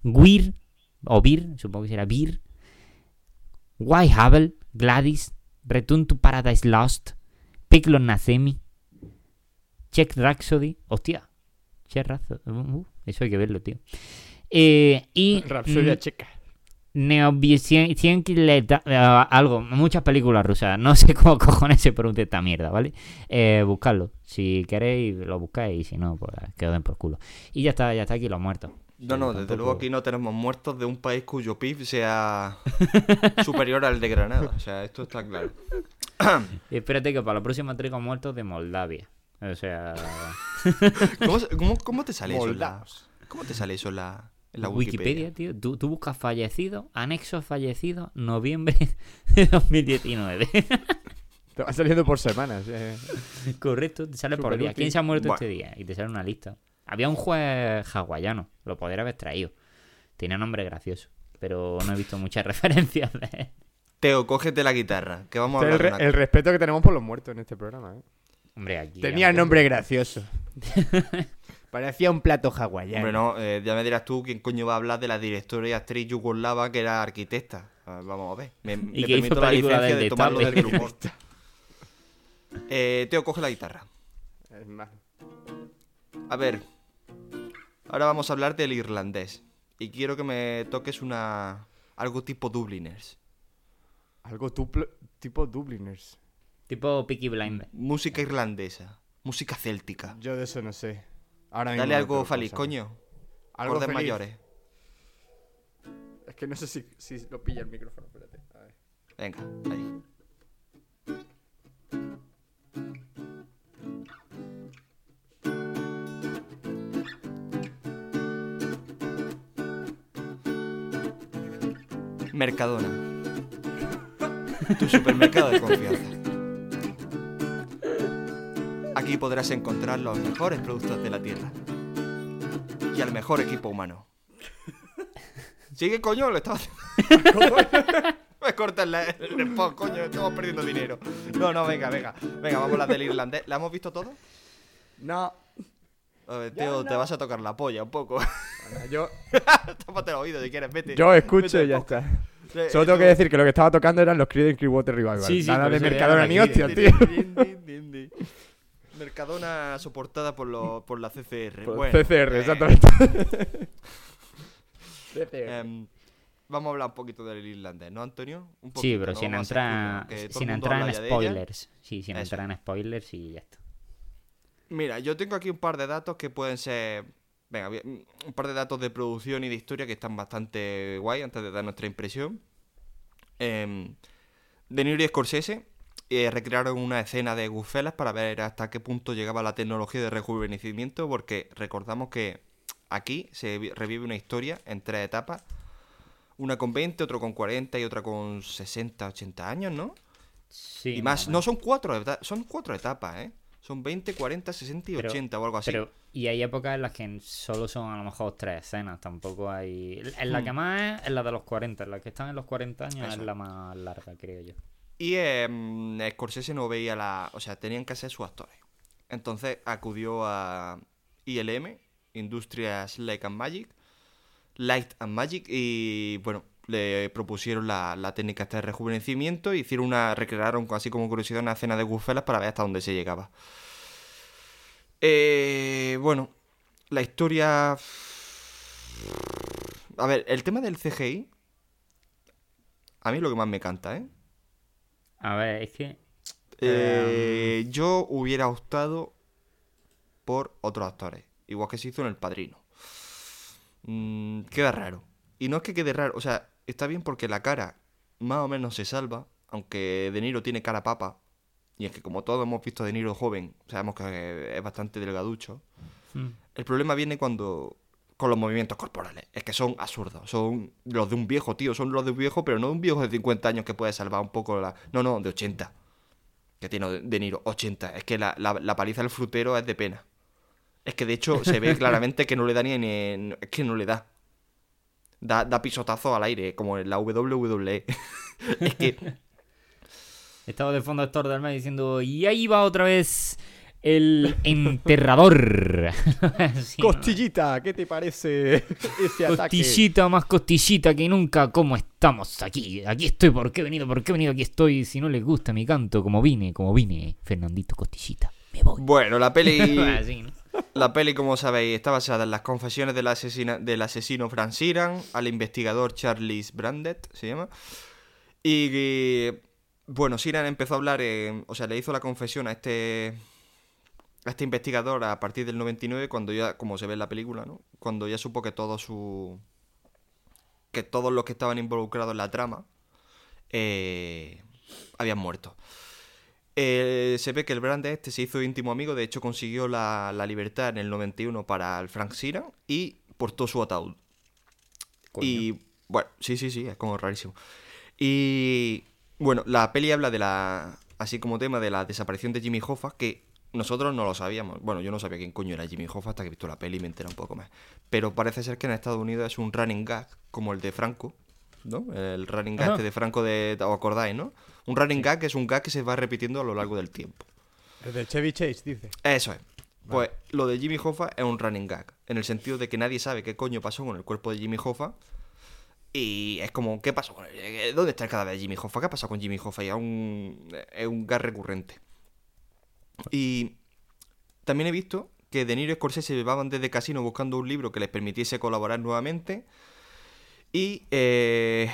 [SPEAKER 3] Weir, o Bir, supongo que será Bir, Why Havel, Gladys, Return to Paradise Lost, Picklon Nazemi, Check Rhapsody, hostia, Check Rhapsody, uh, eso hay que verlo, tío. Eh, y
[SPEAKER 1] Rapsodia
[SPEAKER 3] mm,
[SPEAKER 1] checa.
[SPEAKER 3] Neobiencienquileta, eh, algo, muchas películas rusas. No sé cómo cojones se pronuncia esta mierda, ¿vale? Eh, buscadlo. Si queréis, lo buscáis. Y si no, pues que os den por culo. Y ya está, ya está aquí los muertos.
[SPEAKER 2] No, no, desde
[SPEAKER 3] tampoco-
[SPEAKER 2] luego aquí no tenemos muertos de un país cuyo PIB sea superior al de Granada. O sea, esto está claro.
[SPEAKER 3] Espérate que para la próxima traigo muertos de Moldavia. O sea,
[SPEAKER 2] ¿Cómo, se- cómo- cómo te sale eso en la. ¿Cómo te sale eso en la, la
[SPEAKER 3] Wikipedia,
[SPEAKER 2] Wikipedia?
[SPEAKER 3] tío. Tú, tú buscas fallecido, anexo fallecido, noviembre de 2019.
[SPEAKER 1] Te va saliendo por semanas. eh.
[SPEAKER 3] Correcto, te sale por día.
[SPEAKER 1] útil.
[SPEAKER 3] ¿Quién se ha muerto
[SPEAKER 2] Bueno.
[SPEAKER 3] este día? Y te sale una lista. Había un juez hawaiano, lo podría haber traído. Tenía nombre gracioso, pero no he visto muchas referencias de él.
[SPEAKER 2] Teo, cógete la guitarra, que vamos a
[SPEAKER 1] Este es el,
[SPEAKER 2] hablar
[SPEAKER 1] re-
[SPEAKER 2] una
[SPEAKER 1] el respeto que tenemos por los muertos en este programa. ¿eh?
[SPEAKER 3] Hombre, aquí.
[SPEAKER 1] Tenía
[SPEAKER 3] aunque-
[SPEAKER 1] nombre gracioso. Parecía un plato hawaiano.
[SPEAKER 2] Hombre, no, eh, ya me dirás tú quién coño va a hablar de la directora y actriz yugoslava que era arquitecta. A ver, vamos a ver. Me, me
[SPEAKER 3] que hizo
[SPEAKER 2] permito la
[SPEAKER 3] película
[SPEAKER 2] licencia
[SPEAKER 3] del
[SPEAKER 2] de tomarlo del humor. Eh, Teo, coge la guitarra.
[SPEAKER 1] Es más,
[SPEAKER 2] A ver, ahora vamos a hablar del irlandés. Y quiero que me toques una... algo tipo Dubliners.
[SPEAKER 1] algo tuplo- tipo Dubliners.
[SPEAKER 3] Tipo Peaky Blinder.
[SPEAKER 2] Música irlandesa. Música céltica.
[SPEAKER 1] Yo de eso no sé. Ahora mismo
[SPEAKER 2] Dale
[SPEAKER 1] no
[SPEAKER 2] algo feliz,
[SPEAKER 1] cosa.
[SPEAKER 2] coño.
[SPEAKER 1] Algo feliz.
[SPEAKER 2] mayores.
[SPEAKER 1] Es que no sé si, si lo pilla el micrófono, espérate. A ver.
[SPEAKER 2] Venga, ahí. Mercadona. Tu supermercado de confianza. Aquí podrás encontrar los mejores productos de la tierra. Y al mejor equipo humano. Sigue, coño, lo estaba haciendo. Me cortas la- el spot, coño, estamos perdiendo dinero. No, no, venga, venga. Venga, vamos a la del irlandés. ¿La hemos visto todo?
[SPEAKER 1] No.
[SPEAKER 2] A ver, Teo, te vas a tocar la polla un poco.
[SPEAKER 1] Bueno, Yo,
[SPEAKER 2] Tápate el oído si quieres, vete.
[SPEAKER 1] yo escucho
[SPEAKER 2] Vete
[SPEAKER 1] y ya está.
[SPEAKER 2] Eh,
[SPEAKER 1] Solo tengo que
[SPEAKER 2] esto-
[SPEAKER 1] decir que lo que estaba tocando eran los Creed Clearwater Revival.
[SPEAKER 3] Sí, sí,
[SPEAKER 1] Nada de Mercadona ni hostia, tío.
[SPEAKER 2] din, din, din, din. Mercadona soportada por, lo- por la CCR.
[SPEAKER 1] Por
[SPEAKER 2] Bueno,
[SPEAKER 1] CCR,
[SPEAKER 2] eh,
[SPEAKER 1] exactamente. CCR.
[SPEAKER 2] em, vamos a hablar un poquito del irlandés, ¿no, Antonio? Un
[SPEAKER 3] Sí, pero
[SPEAKER 2] no
[SPEAKER 3] sin entrar, sin entrar en spoilers. Sí, sin
[SPEAKER 2] Eso.
[SPEAKER 3] entrar en spoilers y ya está.
[SPEAKER 2] Mira, yo tengo aquí un par de datos que pueden ser. Venga, bien, un par de datos de producción y de historia que están bastante guay antes de dar nuestra impresión. Em, de Niro y Scorsese eh, recrearon una escena de Goodfellas para ver hasta qué punto llegaba la tecnología de rejuvenecimiento, porque recordamos que aquí se vi- revive una historia en tres etapas. Una con 20, otra con 40 y otra con 60, 80 años, ¿no?
[SPEAKER 3] Sí,
[SPEAKER 2] y
[SPEAKER 3] más
[SPEAKER 2] no son cuatro, son cuatro etapas, ¿eh? Son 20, 40, 60 y
[SPEAKER 3] Pero-
[SPEAKER 2] 80 o algo así.
[SPEAKER 3] Pero, y hay épocas en las que solo son a lo mejor tres escenas, tampoco hay... En la
[SPEAKER 2] Hmm.
[SPEAKER 3] que más es, es la de los 40, en la que están en los 40 años
[SPEAKER 2] Eso.
[SPEAKER 3] es la más larga, creo yo.
[SPEAKER 2] Y em, Scorsese no veía la... O sea, tenían que ser sus actores. Entonces acudió a ILM, Industrias Light and Magic, Light and Magic, y bueno, le propusieron la, la técnica de rejuvenecimiento, hicieron una, recrearon así como curiosidad una escena de Goodfellas para ver hasta dónde se llegaba. Eh, bueno, la historia... A ver, el tema del CGI, a mí es lo que más me canta, ¿eh?
[SPEAKER 3] A ver, es que...
[SPEAKER 2] Eh, yo hubiera optado por otros actores, igual que se hizo en El Padrino. Mm, queda raro. Y no es que quede raro, o sea, está bien porque la cara más o menos se salva, aunque De Niro tiene cara papa. Y es que como todos hemos visto a De Niro joven, sabemos que es bastante delgaducho.
[SPEAKER 3] mm,
[SPEAKER 2] El problema viene cuando con los movimientos corporales. Es que son absurdos. Son los de un viejo, tío. Son los de un viejo, pero no de un viejo de 50 años que puede salvar un poco la... No, no, de 80. Que tiene De Niro, 80. Es que la, la- la paliza del frutero es de pena. Es que de hecho se ve claramente que no le da ni... ni- es que no le da. Da, da pisotazo al aire, como en la WWE. es que...
[SPEAKER 3] Estaba de fondo Héctor del Mar diciendo, y ahí va otra vez el enterrador.
[SPEAKER 1] Costillita, ¿qué te parece ese ataque?
[SPEAKER 3] Costillita más costillita que nunca, ¿cómo estamos aquí? Aquí estoy, ¿por qué he venido? ¿Por qué he venido? Aquí estoy. Si no les gusta mi canto, como vine, como vine, Fernandito Costillita. Me voy.
[SPEAKER 2] Bueno, la peli... La peli, como sabéis, está basada en las confesiones del, asesina- del asesino Frank Sheeran, al investigador Charles Brandet, se llama. Y, que, bueno, Sheeran empezó a hablar, eh, o sea, le hizo la confesión a este, este investigador a partir del 99, cuando ya, como se ve en la película, ¿no? Cuando ya supo que todo su... que todos los que estaban involucrados en la trama eh, habían muerto. Eh, se ve que el Brand este se hizo íntimo amigo, de hecho consiguió la, la libertad en el 91 para el Frank Sheeran y portó su ataúd.
[SPEAKER 3] Coño.
[SPEAKER 2] Y bueno, sí, sí, sí, es como rarísimo. Y bueno, la peli habla de la, así como tema de la desaparición de Jimmy Hoffa, que nosotros no lo sabíamos. Bueno, yo no sabía quién coño era Jimmy Hoffa hasta que he visto la peli y me enteré un poco más. Pero parece ser que en Estados Unidos es un running gag, como el de Franco, ¿no? El running gag este de Franco de... ¿Os acordáis, no? Un running gag es un gag que se va repitiendo a lo largo del tiempo.
[SPEAKER 1] El de Chevy Chase, dice.
[SPEAKER 2] Eso es. Pues lo de Jimmy Hoffa es un running gag, en el sentido de que nadie sabe qué coño pasó con el cuerpo de Jimmy Hoffa. Y es como, ¿qué pasó ¿Dónde está el cadáver de Jimmy Hoffa? ¿Qué ha pasado con Jimmy Hoffa? Y es un, es un gag recurrente. Y también he visto que De Niro y Scorsese llevaban desde Casino buscando un libro que les permitiese colaborar nuevamente. Y eh,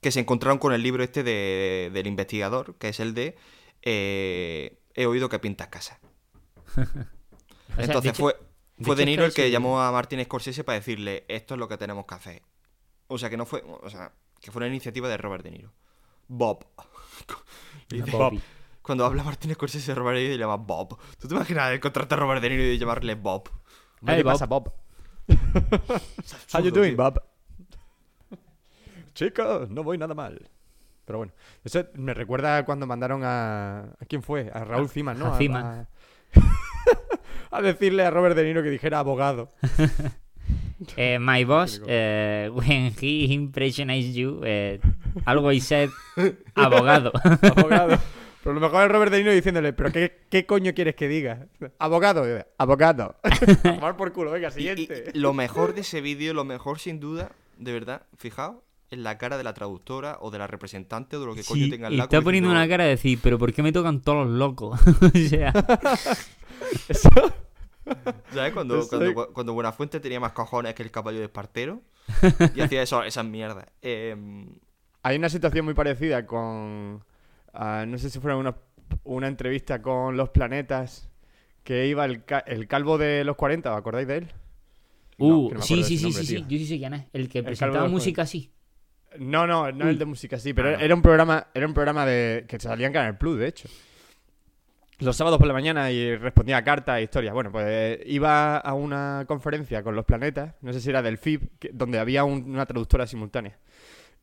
[SPEAKER 2] que se encontraron con el libro este de- del investigador, que es el de eh, He oído que pintas casa.
[SPEAKER 3] O sea,
[SPEAKER 2] Entonces fue,
[SPEAKER 3] de
[SPEAKER 2] fue De Niro el que llamó a Martin Scorsese para decirle esto es lo que tenemos que hacer. O sea que no fue, o sea, que fue una iniciativa de Robert De Niro. Bob. Dice-
[SPEAKER 3] Bobby.
[SPEAKER 2] Cuando habla Martin Scorsese de Robert De Niro le llama Bob. ¿Tú te imaginas el contrato a Robert De Niro y llamarle Bob?
[SPEAKER 1] ¿Qué
[SPEAKER 3] Hey, Bob.
[SPEAKER 1] pasa, Bob? How you doing,
[SPEAKER 2] tío.
[SPEAKER 1] Bob? Chicos, no voy nada mal. Pero bueno, eso me recuerda cuando mandaron a... ¿A quién fue? A Raúl Cimas, ¿no?
[SPEAKER 3] a Cimas.
[SPEAKER 1] A, a decirle a Robert De Niro que dijera abogado.
[SPEAKER 3] Eh, my boss, eh, when he impressionates you, eh, always said abogado.
[SPEAKER 1] Abogado. Pero lo mejor es Robert De Niro diciéndole, ¿pero qué, qué coño quieres que diga? Abogado. Abogado. A tomar por culo, venga,
[SPEAKER 2] y-
[SPEAKER 1] siguiente.
[SPEAKER 2] y lo mejor de ese vídeo, lo mejor sin duda, de verdad, fijaos, en la cara de la traductora o de la representante o de lo que coño
[SPEAKER 3] Sí,
[SPEAKER 2] tenga al
[SPEAKER 3] y
[SPEAKER 2] lado.
[SPEAKER 3] está poniendo
[SPEAKER 2] diciendo,
[SPEAKER 3] una cara de decir, pero ¿por qué me tocan todos los locos? o sea,
[SPEAKER 1] Eso-
[SPEAKER 2] ¿Sabes? Cuando,
[SPEAKER 1] Eso
[SPEAKER 2] cuando, cuando Buenafuente tenía más cojones que el caballo de Espartero y hacía eso, esas mierdas. Em,
[SPEAKER 1] Hay una situación muy parecida con. Ah, no sé si fuera una, una entrevista con los planetas. Que iba el, ca- el calvo de los 40, ¿os acordáis de él?
[SPEAKER 3] Uh,
[SPEAKER 1] no
[SPEAKER 3] sí, sí, sí,
[SPEAKER 1] nombre,
[SPEAKER 3] sí, sí, yo sí sé quién es. El que presentaba música así.
[SPEAKER 1] No, no, no
[SPEAKER 3] Uy.
[SPEAKER 1] el de música, sí, pero
[SPEAKER 3] Ah,
[SPEAKER 1] era un programa, era un programa de que salía en Canal Plus, de hecho. Los sábados por la mañana y respondía a cartas e historias. Bueno, pues eh, iba a una conferencia con los planetas, no sé si era del FIB, que- donde había un- una traductora simultánea.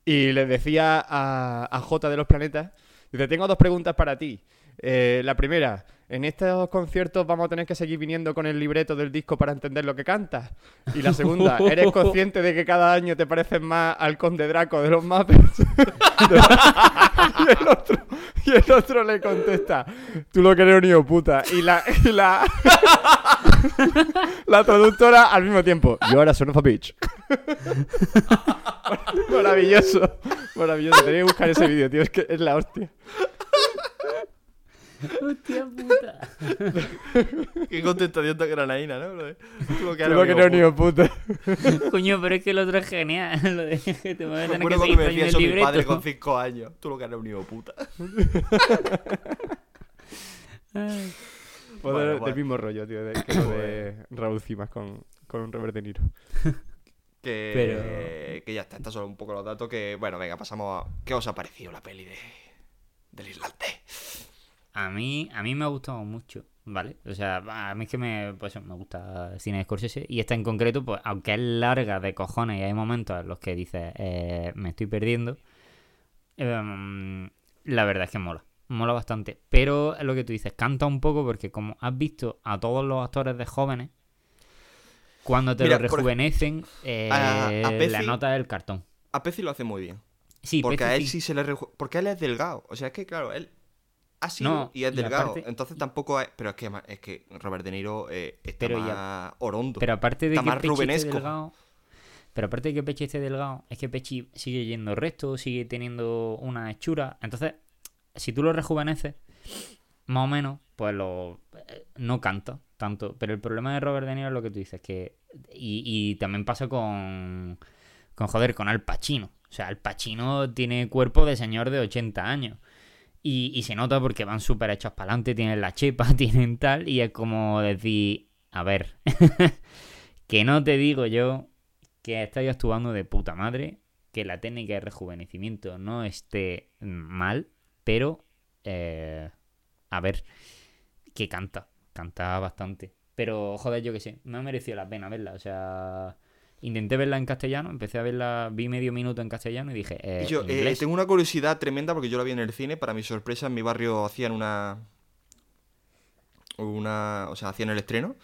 [SPEAKER 1] Y le decía a, a J de los planetas, dice, tengo dos preguntas para ti. Eh, la primera, ¿en estos conciertos vamos a tener que seguir viniendo con el libreto del disco para entender lo que cantas? Y la segunda, ¿eres consciente de que cada año te pareces más al conde Draco de los Muppets? y, el otro, y el otro le contesta, tú lo que eres un hijo puta. Y la, y la, la traductora al mismo tiempo, you are a son of a bitch. maravilloso, maravilloso. Tenía que buscar ese vídeo, tío, es que es la hostia.
[SPEAKER 3] Hostia puta.
[SPEAKER 2] qué contestación tan granaína, ¿no? Lo de, Tú lo que
[SPEAKER 1] Tú
[SPEAKER 2] eres
[SPEAKER 1] lo que
[SPEAKER 2] un
[SPEAKER 1] eres un
[SPEAKER 2] hijo
[SPEAKER 1] hijo puta.
[SPEAKER 3] Coño, pero es que el otro es genial. Lo de que te voy a tener que seguir
[SPEAKER 2] me decía eso mi padre con 5 años. Tú lo que eres un hijo puta.
[SPEAKER 3] Ay.
[SPEAKER 2] Bueno,
[SPEAKER 1] del-
[SPEAKER 2] bueno.
[SPEAKER 1] del mismo rollo, tío, de, que lo de Raúl Cimas con, con Robert De Niro.
[SPEAKER 2] Que,
[SPEAKER 3] Pero-
[SPEAKER 2] que ya está, estos son un poco los datos que, bueno, venga, pasamos a... ¿Qué os ha parecido la peli de... del islandés?
[SPEAKER 3] A mí, a mí me ha gustado mucho, ¿vale? O sea, a mí es que me, pues, me gusta el cine de Scorsese y esta en concreto, pues aunque es larga de cojones y hay momentos en los que dices, eh, me estoy perdiendo, em, la verdad es que mola, mola bastante. Pero es lo que tú dices, canta un poco porque como has visto a todos los actores de jóvenes, cuando te
[SPEAKER 2] Mira,
[SPEAKER 3] lo rejuvenecen, eh,
[SPEAKER 2] a- a
[SPEAKER 3] la nota del cartón.
[SPEAKER 2] A Pezi lo hace muy bien.
[SPEAKER 3] Sí,
[SPEAKER 2] porque a él
[SPEAKER 3] sí.
[SPEAKER 2] sí se le... reju- Porque él es delgado. O sea, es que, claro, él ha sido
[SPEAKER 3] No,
[SPEAKER 2] y es
[SPEAKER 3] y
[SPEAKER 2] delgado.
[SPEAKER 3] aparte-
[SPEAKER 2] Entonces tampoco es... Pero es que, es que Robert De Niro eh, está
[SPEAKER 3] Pero
[SPEAKER 2] más
[SPEAKER 3] ya-
[SPEAKER 2] orondo.
[SPEAKER 3] Pero aparte de
[SPEAKER 2] Está
[SPEAKER 3] que
[SPEAKER 2] más
[SPEAKER 3] Pechi esté delgado. Pero aparte de que Pechi esté delgado, es que Pechi sigue yendo recto, sigue teniendo una hechura. Entonces, si tú lo rejuveneces, más o menos, pues lo eh, no canta tanto. Pero el problema de Robert De Niro es lo que tú dices, que. Y, y también pasa con. Con joder, con Al Pacino. O sea, Al Pacino tiene cuerpo de señor de 80 años. Y, y se nota porque van súper hechos para adelante, tienen la chepa, tienen tal, y es como decir, a ver, que no te digo yo que estáis actuando de puta madre, que la técnica de rejuvenecimiento no esté mal, pero, eh, a ver, que canta, canta bastante. Pero, joder, yo que sé, me ha merecido la pena verla, o sea... Intenté verla en castellano, empecé a verla, vi medio minuto en castellano y dije, eh,
[SPEAKER 2] Y yo eh, tengo una curiosidad tremenda porque yo la vi en el cine. Para mi sorpresa, en mi barrio hacían una. Una. O sea, hacían el estreno.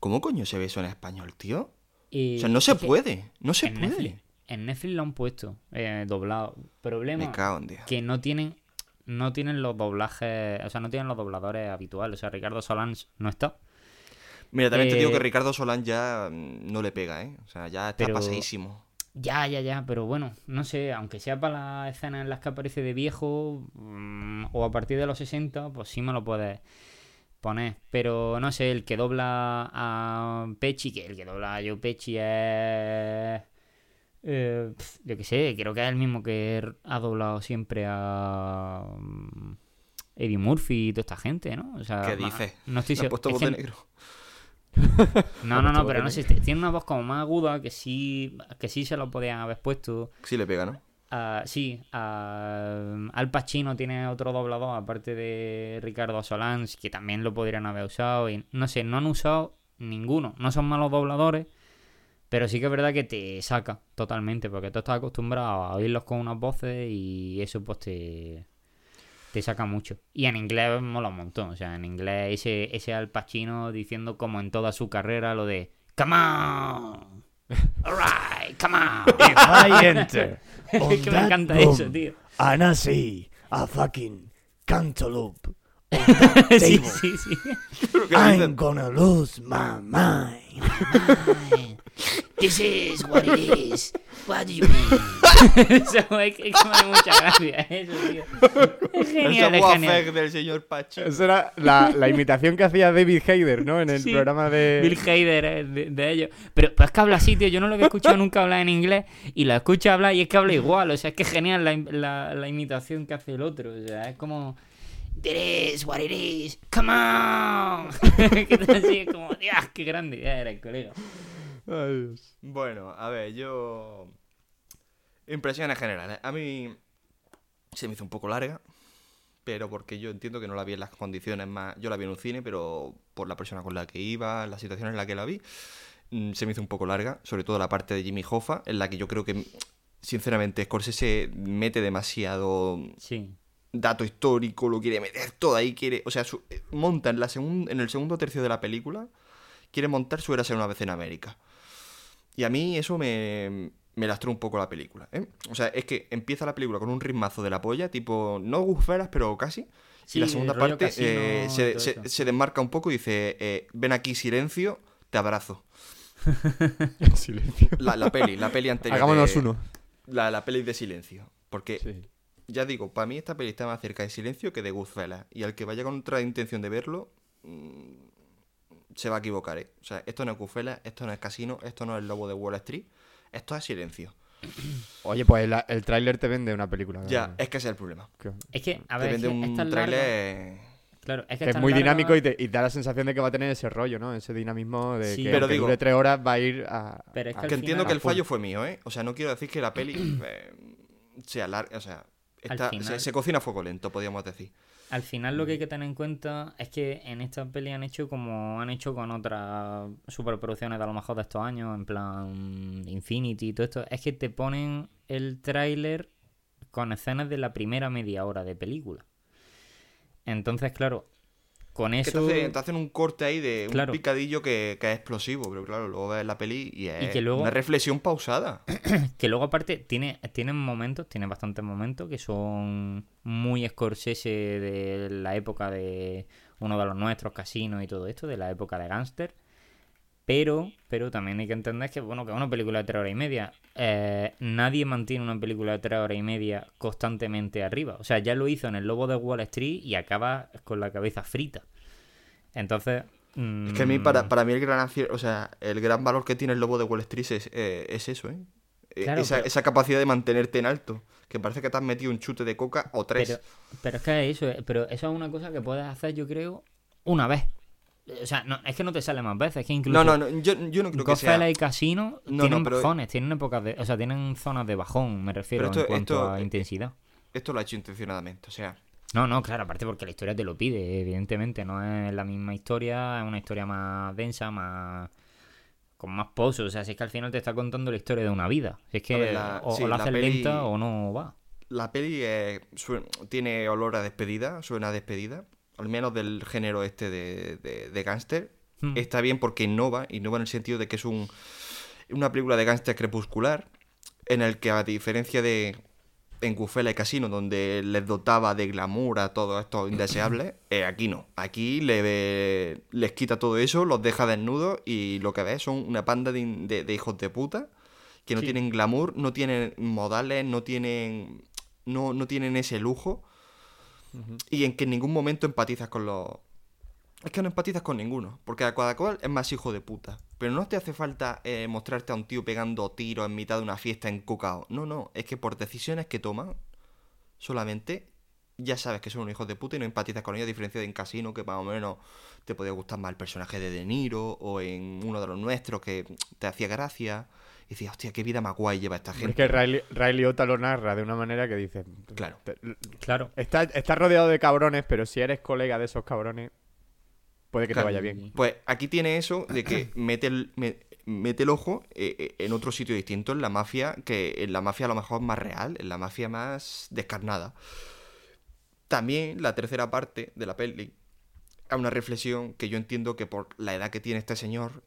[SPEAKER 2] ¿Cómo coño se ve eso en español, tío? O sea, no se puede. No se
[SPEAKER 3] en
[SPEAKER 2] puede.
[SPEAKER 3] Netflix, en Netflix lo han puesto eh, doblado. Problema
[SPEAKER 2] Me cago en Dios.
[SPEAKER 3] que no tienen no tienen los doblajes, o sea, no tienen los dobladores habituales. O sea, Ricardo Solans no está.
[SPEAKER 2] Mira, también te digo
[SPEAKER 3] Eh,
[SPEAKER 2] que Ricardo Solán ya mm, no le pega, ¿eh? O sea, ya está
[SPEAKER 3] Pero-
[SPEAKER 2] pasadísimo.
[SPEAKER 3] Ya, ya, ya, pero bueno, no sé, aunque sea para las escenas en las que aparece de viejo mm, o a partir de los 60, pues sí me lo puedes poner. Pero no sé, el que dobla a Pechi, que el que dobla a Joe Pechi es... eh, yo qué sé, creo que es el mismo que ha doblado siempre a mm, Eddie Murphy y toda esta gente, ¿no? O sea,
[SPEAKER 2] ¿Qué dices?
[SPEAKER 3] No estoy seguro.
[SPEAKER 2] puesto
[SPEAKER 3] es
[SPEAKER 2] voz
[SPEAKER 3] que-
[SPEAKER 2] de negro.
[SPEAKER 3] no, no, no, pero no sé, tiene una voz como más aguda que sí, que sí se lo podían haber puesto.
[SPEAKER 2] Sí le pega, ¿no?
[SPEAKER 3] Ah, sí, ah, Al Pacino tiene otro doblador, aparte de Ricardo Solans, que también lo podrían haber usado. Y no sé, no han usado ninguno. No son malos dobladores, pero sí que es verdad que te saca totalmente, porque tú estás acostumbrado a oírlos con unas voces y eso pues te, te saca mucho. Y en inglés mola un montón. O sea, en inglés ese, ese Al Pacino diciendo como en toda su carrera lo de Come on. Alright, come on.
[SPEAKER 4] If I enter
[SPEAKER 3] Es
[SPEAKER 4] on
[SPEAKER 3] que me
[SPEAKER 4] that
[SPEAKER 3] encanta
[SPEAKER 4] room
[SPEAKER 3] eso, tío.
[SPEAKER 4] and I see a fucking cantaloupe on that
[SPEAKER 3] sí,
[SPEAKER 4] table,
[SPEAKER 3] sí, sí.
[SPEAKER 2] ¿Qué
[SPEAKER 4] I'm gonna lose my mind.
[SPEAKER 3] This is what it is. What do you mean? eso es que, es que me hace mucha gracia eso, tío. Es genial, es genial.
[SPEAKER 2] del señor Pachi.
[SPEAKER 1] Esa era la, la imitación que hacía David Hayder, ¿no? En el
[SPEAKER 3] Sí.
[SPEAKER 1] programa de...
[SPEAKER 3] Bill Hader eh, de, de ellos. Pero, pero es que habla así, tío. Yo no lo había escuchado nunca hablar en inglés. Y la escucho hablar y es que habla igual. O sea, es que es genial la, la, la imitación que hace el otro. O sea, es como. It is what it is. Come on. que así, es como, Dios, qué grande idea era el colega.
[SPEAKER 1] Ay, Dios.
[SPEAKER 2] Bueno, a ver, yo. Impresiones generales. A mí se me hizo un poco larga, pero porque yo entiendo que no la vi en las condiciones más. Yo la vi en un cine, pero por la persona con la que iba, la situación en la que la vi, mm, se me hizo un poco larga, sobre todo la parte de Jimmy Hoffa, en la que yo creo que, sinceramente, Scorsese mete demasiado
[SPEAKER 3] Sí.
[SPEAKER 2] dato histórico, lo quiere meter todo ahí, quiere, o sea, su- eh, monta en, la segun- en el segundo tercio de la película, quiere montar su Érase una vez en América. Y a mí eso me, me lastró un poco la película, ¿eh? O sea, es que empieza la película con un ritmazo de la polla, tipo, no guferas, pero casi.
[SPEAKER 3] Sí,
[SPEAKER 2] y la segunda parte
[SPEAKER 3] casino
[SPEAKER 2] eh, se, se- se desmarca un poco y dice, eh, ven aquí, silencio, te abrazo.
[SPEAKER 1] Silencio.
[SPEAKER 2] La, la peli, la peli anterior.
[SPEAKER 1] Hagámonos
[SPEAKER 2] de-
[SPEAKER 1] uno.
[SPEAKER 2] La, la peli de silencio. Porque
[SPEAKER 1] Sí.
[SPEAKER 2] ya digo, para mí esta peli está más cerca de Silencio que de Goodfellas. Y al que vaya con otra intención de verlo, mm, se va a equivocar, ¿eh? O sea, esto no es Goodfellas, esto no es Casino, esto no es El Lobo de Wall Street, esto es Silencio.
[SPEAKER 1] Oye, pues el, el tráiler te vende una película.
[SPEAKER 2] Ya, es que ese es el problema.
[SPEAKER 3] Es que, a
[SPEAKER 2] Te
[SPEAKER 3] ver, es
[SPEAKER 2] vende
[SPEAKER 3] que es
[SPEAKER 2] un tráiler...
[SPEAKER 3] Claro, es que,
[SPEAKER 1] que
[SPEAKER 3] es
[SPEAKER 1] muy
[SPEAKER 3] larga-
[SPEAKER 1] dinámico y, te- y da la sensación de que va a tener ese rollo, ¿no? Ese dinamismo de
[SPEAKER 3] Sí.
[SPEAKER 1] que
[SPEAKER 2] Pero digo-
[SPEAKER 1] dure tres horas va a ir a...
[SPEAKER 3] Pero es que
[SPEAKER 2] entiendo
[SPEAKER 3] final-
[SPEAKER 2] que el fallo fue mío, ¿eh? O sea, no quiero decir que la peli eh, sea larga, o sea, está-
[SPEAKER 3] final-
[SPEAKER 2] se, se cocina a fuego lento, podríamos decir.
[SPEAKER 3] Al final lo que hay que tener en cuenta es que en esta peli han hecho como han hecho con otras superproducciones de a lo mejor de estos años, en plan Infinity y todo esto, es que te ponen el tráiler con escenas de la primera media hora de película. Entonces, claro, con
[SPEAKER 2] Que te,
[SPEAKER 3] eso...
[SPEAKER 2] hace- te hacen un corte ahí de un
[SPEAKER 3] Claro.
[SPEAKER 2] picadillo que, que es explosivo, pero claro, luego ves la peli y es
[SPEAKER 3] que luego-
[SPEAKER 2] una reflexión pausada.
[SPEAKER 3] Que luego aparte tiene, tienen momentos, tiene bastantes momentos que son muy Scorsese de la época de uno de los nuestros, Casino y todo esto, de la época de Gangster. Pero, pero también hay que entender que, bueno, que es una película de tres horas y media. Eh, nadie mantiene una película de tres horas y media constantemente arriba. O sea, ya lo hizo en El Lobo de Wall Street y acaba con la cabeza frita. Entonces...
[SPEAKER 2] Es que a mí, para,
[SPEAKER 3] mm,
[SPEAKER 2] para mí el gran o sea, el gran valor que tiene el lobo de Wall Street es, eh, es eso, ¿eh? Eh,
[SPEAKER 3] Claro,
[SPEAKER 2] esa,
[SPEAKER 3] pero-
[SPEAKER 2] esa capacidad de mantenerte en alto. Que parece que te has metido un chute de coca o tres.
[SPEAKER 3] Pero, pero es que eso, eh, pero eso es una cosa que puedes hacer, yo creo, una vez. O sea, no, es que no te sale más veces, es que incluso
[SPEAKER 2] no, no, no, yo, yo no creo que sea.
[SPEAKER 3] Y Casino
[SPEAKER 2] No,
[SPEAKER 3] tienen
[SPEAKER 2] pero-
[SPEAKER 3] bajones, tienen épocas de, o sea, tienen zonas de bajón, me refiero,
[SPEAKER 2] esto-
[SPEAKER 3] en cuanto
[SPEAKER 2] esto-
[SPEAKER 3] a
[SPEAKER 2] eh,
[SPEAKER 3] intensidad.
[SPEAKER 2] Esto lo ha hecho intencionadamente, o sea.
[SPEAKER 3] No, no, claro, aparte porque la historia te lo pide, evidentemente, no es la misma historia, es una historia más densa, más con más pozos, o sea, si es que al final te está contando la historia de una vida, si es que
[SPEAKER 2] A ver, la-
[SPEAKER 3] o,
[SPEAKER 2] sí,
[SPEAKER 3] o la
[SPEAKER 2] la
[SPEAKER 3] haces
[SPEAKER 2] peli-
[SPEAKER 3] lenta o no va.
[SPEAKER 2] La peli eh, tiene olor a despedida, suena a despedida. Al menos del género este de, de, de gángster.
[SPEAKER 3] Hmm.
[SPEAKER 2] Está bien porque innova, innova en el sentido de que es un, una película de gángster crepuscular, en el que a diferencia de en Gufela y Casino, donde les dotaba de glamour a todos estos indeseables, eh, aquí no. Aquí le, les quita todo eso, los deja desnudos y lo que ves son una panda de, in- de- de hijos de puta que no
[SPEAKER 3] Sí.
[SPEAKER 2] tienen glamour, no tienen modales, no tienen, no, no tienen ese lujo y en que en ningún momento empatizas con los... Es que no empatizas con ninguno, porque a cada cual es más hijo de puta. Pero no te hace falta eh, mostrarte a un tío pegando tiros en mitad de una fiesta en Cucao. No, no, es que por decisiones que toman, solamente ya sabes que son un hijo de puta y no empatizas con ellos, a diferencia de en Casino, que más o menos te podía gustar más el personaje de De Niro, o en uno de los nuestros que te hacía gracia. Y decías, hostia, qué vida más guay lleva esta
[SPEAKER 1] Es
[SPEAKER 2] gente.
[SPEAKER 1] que Riley, Ray Liotta lo narra de una manera que dice.
[SPEAKER 2] Claro.
[SPEAKER 3] Claro.
[SPEAKER 1] Está, está rodeado de cabrones, pero si eres colega de esos cabrones, puede que
[SPEAKER 2] Claro.
[SPEAKER 1] te vaya bien.
[SPEAKER 2] Pues aquí tiene eso de que mete el, me- mete el ojo eh, eh, en otro sitio distinto, en la mafia, que en la mafia a lo mejor más real, en la mafia más descarnada. También la tercera parte de la peli es una reflexión que yo entiendo que por la edad que tiene este señor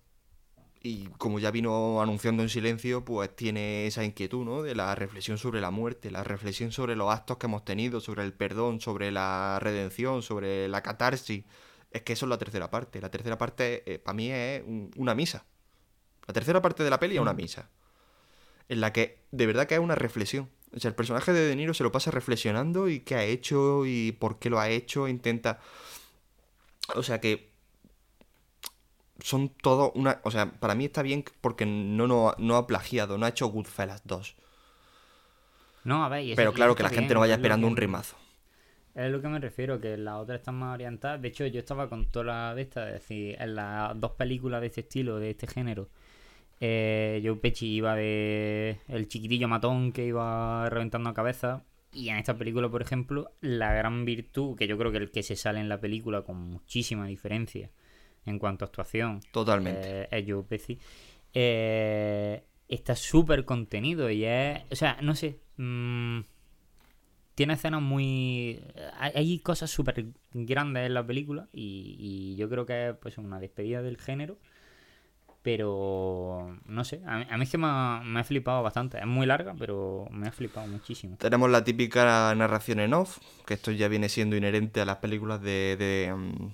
[SPEAKER 2] y como ya vino anunciando en silencio, pues tiene esa inquietud, ¿no? De la reflexión sobre la muerte, la reflexión sobre los actos que hemos tenido, sobre el perdón, sobre la redención, sobre la catarsis. Es que eso es la tercera parte. La tercera parte, para mí, es un- una misa. La tercera parte de la peli es una misa. En la que, de verdad, que es una reflexión. O sea, el personaje de De Niro se lo pasa reflexionando y qué ha hecho y por qué lo ha hecho. Intenta. O sea, que son todo una... O sea, para mí está bien porque no, no, no ha plagiado, no ha hecho Goodfellas 2.
[SPEAKER 3] No, a ver, y eso-
[SPEAKER 2] Pero claro que la gente no vaya
[SPEAKER 3] es
[SPEAKER 2] esperando
[SPEAKER 3] que-
[SPEAKER 2] un rimazo.
[SPEAKER 3] Es lo que me refiero, que las otras están más orientadas. De hecho, yo estaba con toda la de estas, es decir, en las dos películas de este estilo, de este género. Eh, Joe Pesci iba de el chiquitillo matón que iba reventando a cabeza. Y en esta película, por ejemplo, la gran virtud, que yo creo que el que se sale en la película con muchísima diferencia en cuanto a actuación,
[SPEAKER 2] Totalmente.
[SPEAKER 3] eh, es Joe Pesci, eh, está súper contenido y es... O sea, no sé... mm, tiene escenas muy... Hay, cosas súper grandes en la película y, y yo creo que es pues, una despedida del género. Pero no sé, a mí, a mí es que me ha, me ha flipado bastante. Es muy larga, pero me ha flipado muchísimo.
[SPEAKER 2] Tenemos la típica narración en off, que esto ya viene siendo inherente a las películas de, de, mm,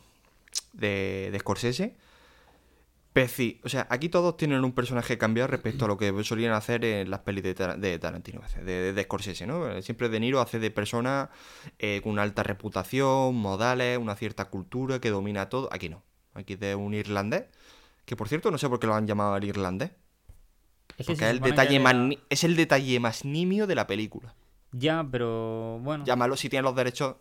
[SPEAKER 2] de, de Scorsese. Peci, o sea, aquí todos tienen un personaje cambiado respecto a lo que solían hacer en las pelis de, Tar- de Tarantino, de, Scorsese, ¿no? Siempre De Niro hace de persona eh, con una alta reputación, modales, una cierta cultura que domina todo. Aquí no. Aquí es de un irlandés, que por cierto no sé por qué lo han llamado el irlandés.
[SPEAKER 3] Es que
[SPEAKER 2] Porque es el, detalle más,
[SPEAKER 3] era-
[SPEAKER 2] es el detalle más nimio de la película.
[SPEAKER 3] Ya, pero bueno.
[SPEAKER 2] Llámalo si tienes los derechos.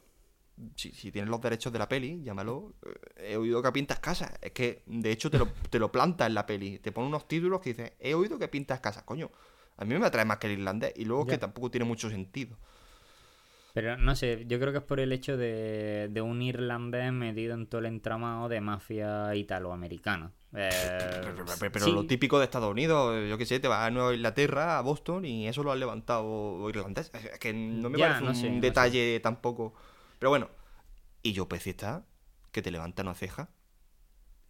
[SPEAKER 2] Si, si tienes los derechos de la peli, llámalo. eh, He oído que pintas casas. Es que, de hecho, te lo, te lo planta en la peli. Te pone unos títulos que dices, he oído que pintas casas. Coño, a mí me atrae más que el irlandés. Y luego
[SPEAKER 3] Ya.
[SPEAKER 2] que tampoco tiene mucho sentido.
[SPEAKER 3] Pero no sé, yo creo que es por el hecho de, de un irlandés metido en todo el entramado de mafia italoamericana. Eh,
[SPEAKER 2] Pero, pero- pero
[SPEAKER 3] sí,
[SPEAKER 2] lo típico de Estados Unidos, yo qué sé, te vas a Nueva Inglaterra, a Boston, y eso lo han levantado irlandés. Es que no me
[SPEAKER 3] Ya,
[SPEAKER 2] parece
[SPEAKER 3] no
[SPEAKER 2] un
[SPEAKER 3] no
[SPEAKER 2] detalle tampoco. Pero bueno, y yo Peci está, que te levanta una ceja.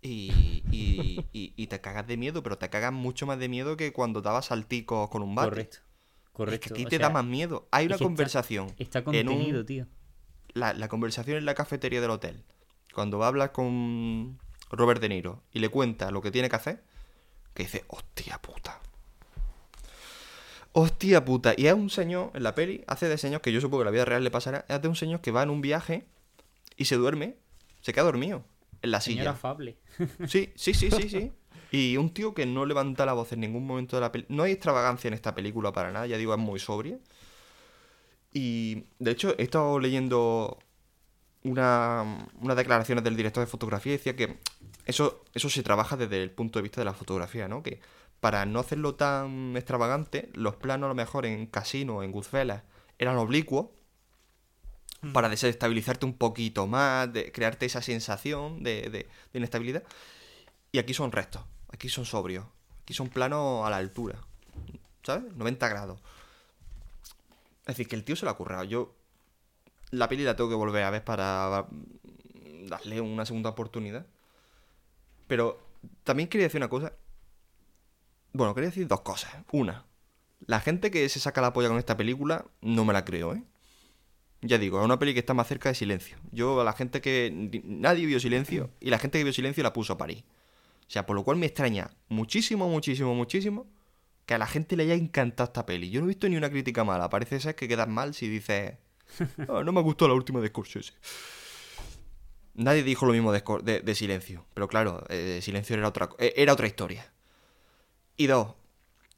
[SPEAKER 2] Y, y, y- y te cagas de miedo, pero te cagas mucho más de miedo que cuando dabas salticos con un bate.
[SPEAKER 3] Correcto.
[SPEAKER 2] Es
[SPEAKER 3] Correcto.
[SPEAKER 2] que aquí
[SPEAKER 3] o
[SPEAKER 2] te
[SPEAKER 3] sea,
[SPEAKER 2] da más miedo. Hay
[SPEAKER 3] es
[SPEAKER 2] una
[SPEAKER 3] está-
[SPEAKER 2] conversación.
[SPEAKER 3] Está
[SPEAKER 2] un-
[SPEAKER 3] contenido, tío.
[SPEAKER 2] la, la conversación en la cafetería del hotel. Cuando hablas con Robert De Niro y le cuenta lo que tiene que hacer, que dice, hostia puta. Hostia puta. Y es un señor en la peli, hace de señor que yo supongo que en la vida real le pasará, es de un señor que va en un viaje y se duerme, se queda dormido en la
[SPEAKER 3] Señor
[SPEAKER 2] silla.
[SPEAKER 3] afable.
[SPEAKER 2] Sí, sí, sí, sí, sí. Y un tío que no levanta la voz en ningún momento de la película. No hay extravagancia en esta película para nada, ya digo, es muy sobria. Y de hecho, he estado leyendo una, unas declaraciones del director de fotografía y decía que eso, eso se trabaja desde el punto de vista de la fotografía, ¿no? Que para no hacerlo tan extravagante, los planos a lo mejor en Casino, en Goodfellas, eran oblicuos para desestabilizarte un poquito más, de crearte esa sensación de, de- de inestabilidad. Y aquí son restos, aquí son sobrios, aquí son planos a la altura, ¿sabes? 90 grados. Es decir, que el tío se lo ha currado. Yo la peli la tengo que volver a ver para darle una segunda oportunidad. Pero también quería decir una cosa. Bueno, quería decir dos cosas. Una, La gente que se saca la polla con esta película, no me la creo, ¿eh? Ya digo, es una peli que está más cerca de Silencio. Yo, a la gente que... Nadie vio Silencio, y la gente que vio Silencio la puso a París. O sea, por lo cual me extraña muchísimo, muchísimo, muchísimo que a la gente le haya encantado esta peli. Yo no he visto ni una crítica mala. Parece ser que quedas mal si dices... "Ah, no me gustó la última de Scorsese. Nadie dijo lo mismo de, Scor- de- de Silencio. Pero claro, eh, Silencio era otra, eh, era otra historia. Y dos,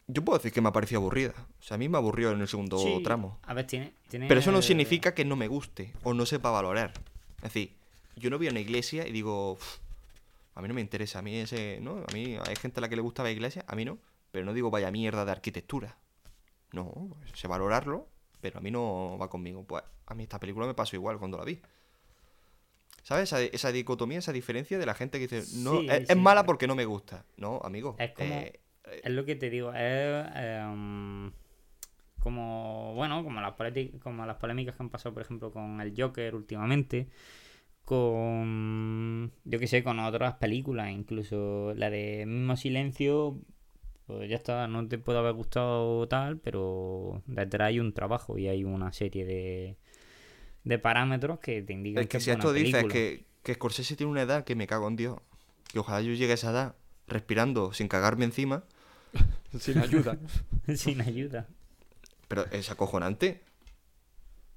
[SPEAKER 2] yo puedo decir que me ha parecido aburrida. O sea, a mí me aburrió en el segundo
[SPEAKER 3] Sí,
[SPEAKER 2] tramo.
[SPEAKER 3] A ver, tiene. tiene
[SPEAKER 2] Pero eso no significa que no me guste o no sepa valorar. Es decir, yo no voy a una iglesia y digo, "Uf, a mí no me interesa, a mí ese, ¿no? A mí hay gente a la que le gusta la iglesia, a mí no. Pero no digo vaya mierda de arquitectura. No, pues, sé valorarlo, pero a mí no va conmigo. Pues a mí esta película me pasó igual cuando la vi. ¿Sabes? Esa, esa dicotomía, esa diferencia de la gente que dice, no,
[SPEAKER 3] Sí,
[SPEAKER 2] es, mala porque no me gusta. No, amigo.
[SPEAKER 3] Es como-
[SPEAKER 2] eh,
[SPEAKER 3] Es lo que te digo, es em, como, bueno, como las, como las polémicas que han pasado, por ejemplo, con el Joker últimamente, con, yo qué sé, con otras películas, incluso la de Mismo Silencio, pues ya está, no te puede haber gustado tal, pero detrás hay un trabajo y hay una serie de, de parámetros que te indican
[SPEAKER 2] Es que
[SPEAKER 3] es
[SPEAKER 2] si
[SPEAKER 3] buena
[SPEAKER 2] esto dices que, que Scorsese tiene una edad que me cago en Dios, que ojalá yo llegue a esa edad respirando sin cagarme encima,
[SPEAKER 1] Sin ayuda.
[SPEAKER 3] Sin ayuda.
[SPEAKER 2] pero es acojonante.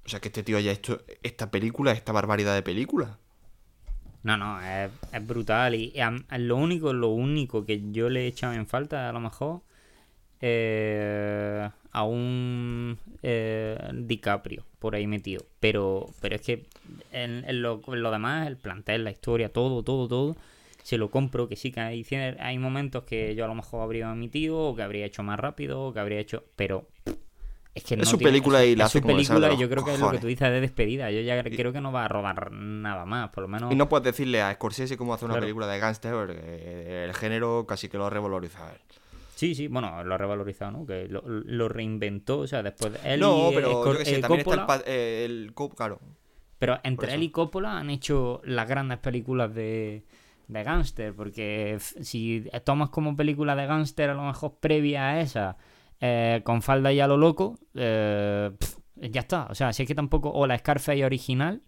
[SPEAKER 2] O sea, que este tío haya hecho esta película, esta barbaridad de película.
[SPEAKER 3] No, no, es, es brutal. Y, y lo único, lo único que yo le he echado en falta, a lo mejor, eh, a un eh, DiCaprio por ahí metido. Pero, pero es que en, en lo, en lo demás, el plantel, la historia, todo, todo, todo, se lo compro. Que sí, que hay, momentos que yo a lo mejor habría omitido, o que habría hecho más rápido, o que habría hecho. Pero. Es que
[SPEAKER 2] Es
[SPEAKER 3] no
[SPEAKER 2] su
[SPEAKER 3] tiene-
[SPEAKER 2] película y la
[SPEAKER 3] es
[SPEAKER 2] hace
[SPEAKER 3] su película y yo creo que es lo que tú dices de despedida. Yo ya creo que no va a rodar nada más, por lo menos.
[SPEAKER 2] Y no puedes decirle a Scorsese cómo hacer una
[SPEAKER 3] Claro.
[SPEAKER 2] película de gángster, porque el género casi que lo ha revalorizado él.
[SPEAKER 3] Sí, sí, bueno, lo ha revalorizado, ¿no? Que lo, lo reinventó, o sea, después de él
[SPEAKER 2] no,
[SPEAKER 3] y,
[SPEAKER 2] pero
[SPEAKER 3] eh,
[SPEAKER 2] yo
[SPEAKER 3] Cor-
[SPEAKER 2] que sé,
[SPEAKER 3] eh,
[SPEAKER 2] también está el, eh, el claro.
[SPEAKER 3] Pero entre él y Coppola han hecho las grandes películas de, de gángster, porque si tomas como película de gángster a lo mejor previa a esa, eh, con falda y a lo loco, eh, ya está. O sea, si es que tampoco, o la Scarface original,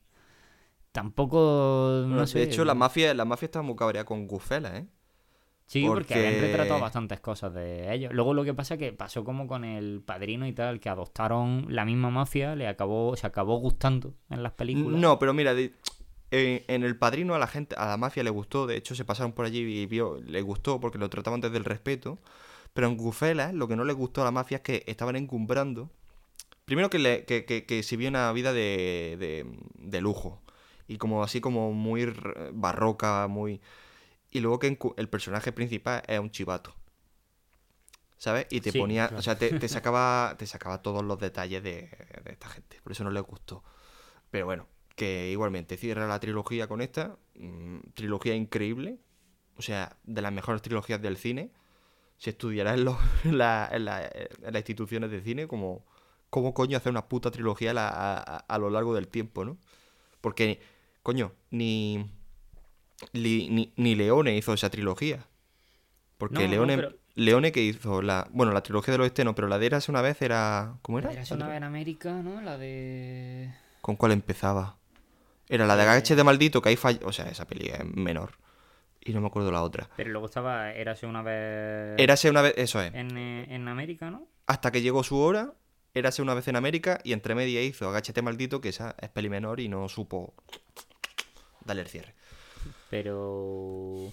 [SPEAKER 3] tampoco, no
[SPEAKER 2] de
[SPEAKER 3] sé.
[SPEAKER 2] hecho, la mafia, la mafia está muy cabreada con Goodfellas, ¿eh?
[SPEAKER 3] Sí, porque, habían
[SPEAKER 2] porque-
[SPEAKER 3] retratado bastantes cosas de ellos. Luego lo que pasa es que pasó como con el padrino y tal, que adoptaron la misma mafia, le acabó, se acabó gustando en las películas.
[SPEAKER 2] No, pero mira, de- en, El Padrino a la gente, a la mafia le gustó, de hecho se pasaron por allí y vio, le gustó porque lo trataban desde el respeto, pero en Goodfellas lo que no les gustó a la mafia es que estaban encumbrando, primero que, le, que, que, que se vio una vida de, de, de lujo, y como así como muy barroca, muy... Y luego que el personaje principal es un chivato. ¿Sabes? Y te
[SPEAKER 3] Sí,
[SPEAKER 2] ponía,
[SPEAKER 3] claro.
[SPEAKER 2] o sea, te, te sacaba, te sacaba todos los detalles de, de esta gente. Por eso no les gustó. Pero bueno, que igualmente cierra la trilogía con esta. mm, trilogía increíble. O sea, de las mejores trilogías del cine. Se estudiará en, los- en la- en la- en las instituciones de cine como cómo coño hacer una puta trilogía a, la- a- a- lo largo del tiempo, ¿no? Porque, coño, ni, ni, ni, ni Leone hizo esa trilogía. Porque
[SPEAKER 3] No, no,
[SPEAKER 2] Leone,
[SPEAKER 3] pero-
[SPEAKER 2] Leone que hizo la... Bueno, la trilogía del oeste no, pero la de Érase una vez era... ¿Cómo era?
[SPEAKER 3] Era una vez en América, ¿no? La de...
[SPEAKER 2] ¿Con cuál empezaba? Era la de Agache de Maldito, que ahí falló... O sea, esa peli es menor. Y no me acuerdo la otra.
[SPEAKER 3] Pero luego estaba Érase una vez
[SPEAKER 2] Érase una vez... Eso es.
[SPEAKER 3] en, eh, en América, ¿no?
[SPEAKER 2] Hasta que llegó su hora, Érase una vez en América y entre media hizo Agáchate Maldito, que esa es peli menor y no supo darle el cierre.
[SPEAKER 3] Pero...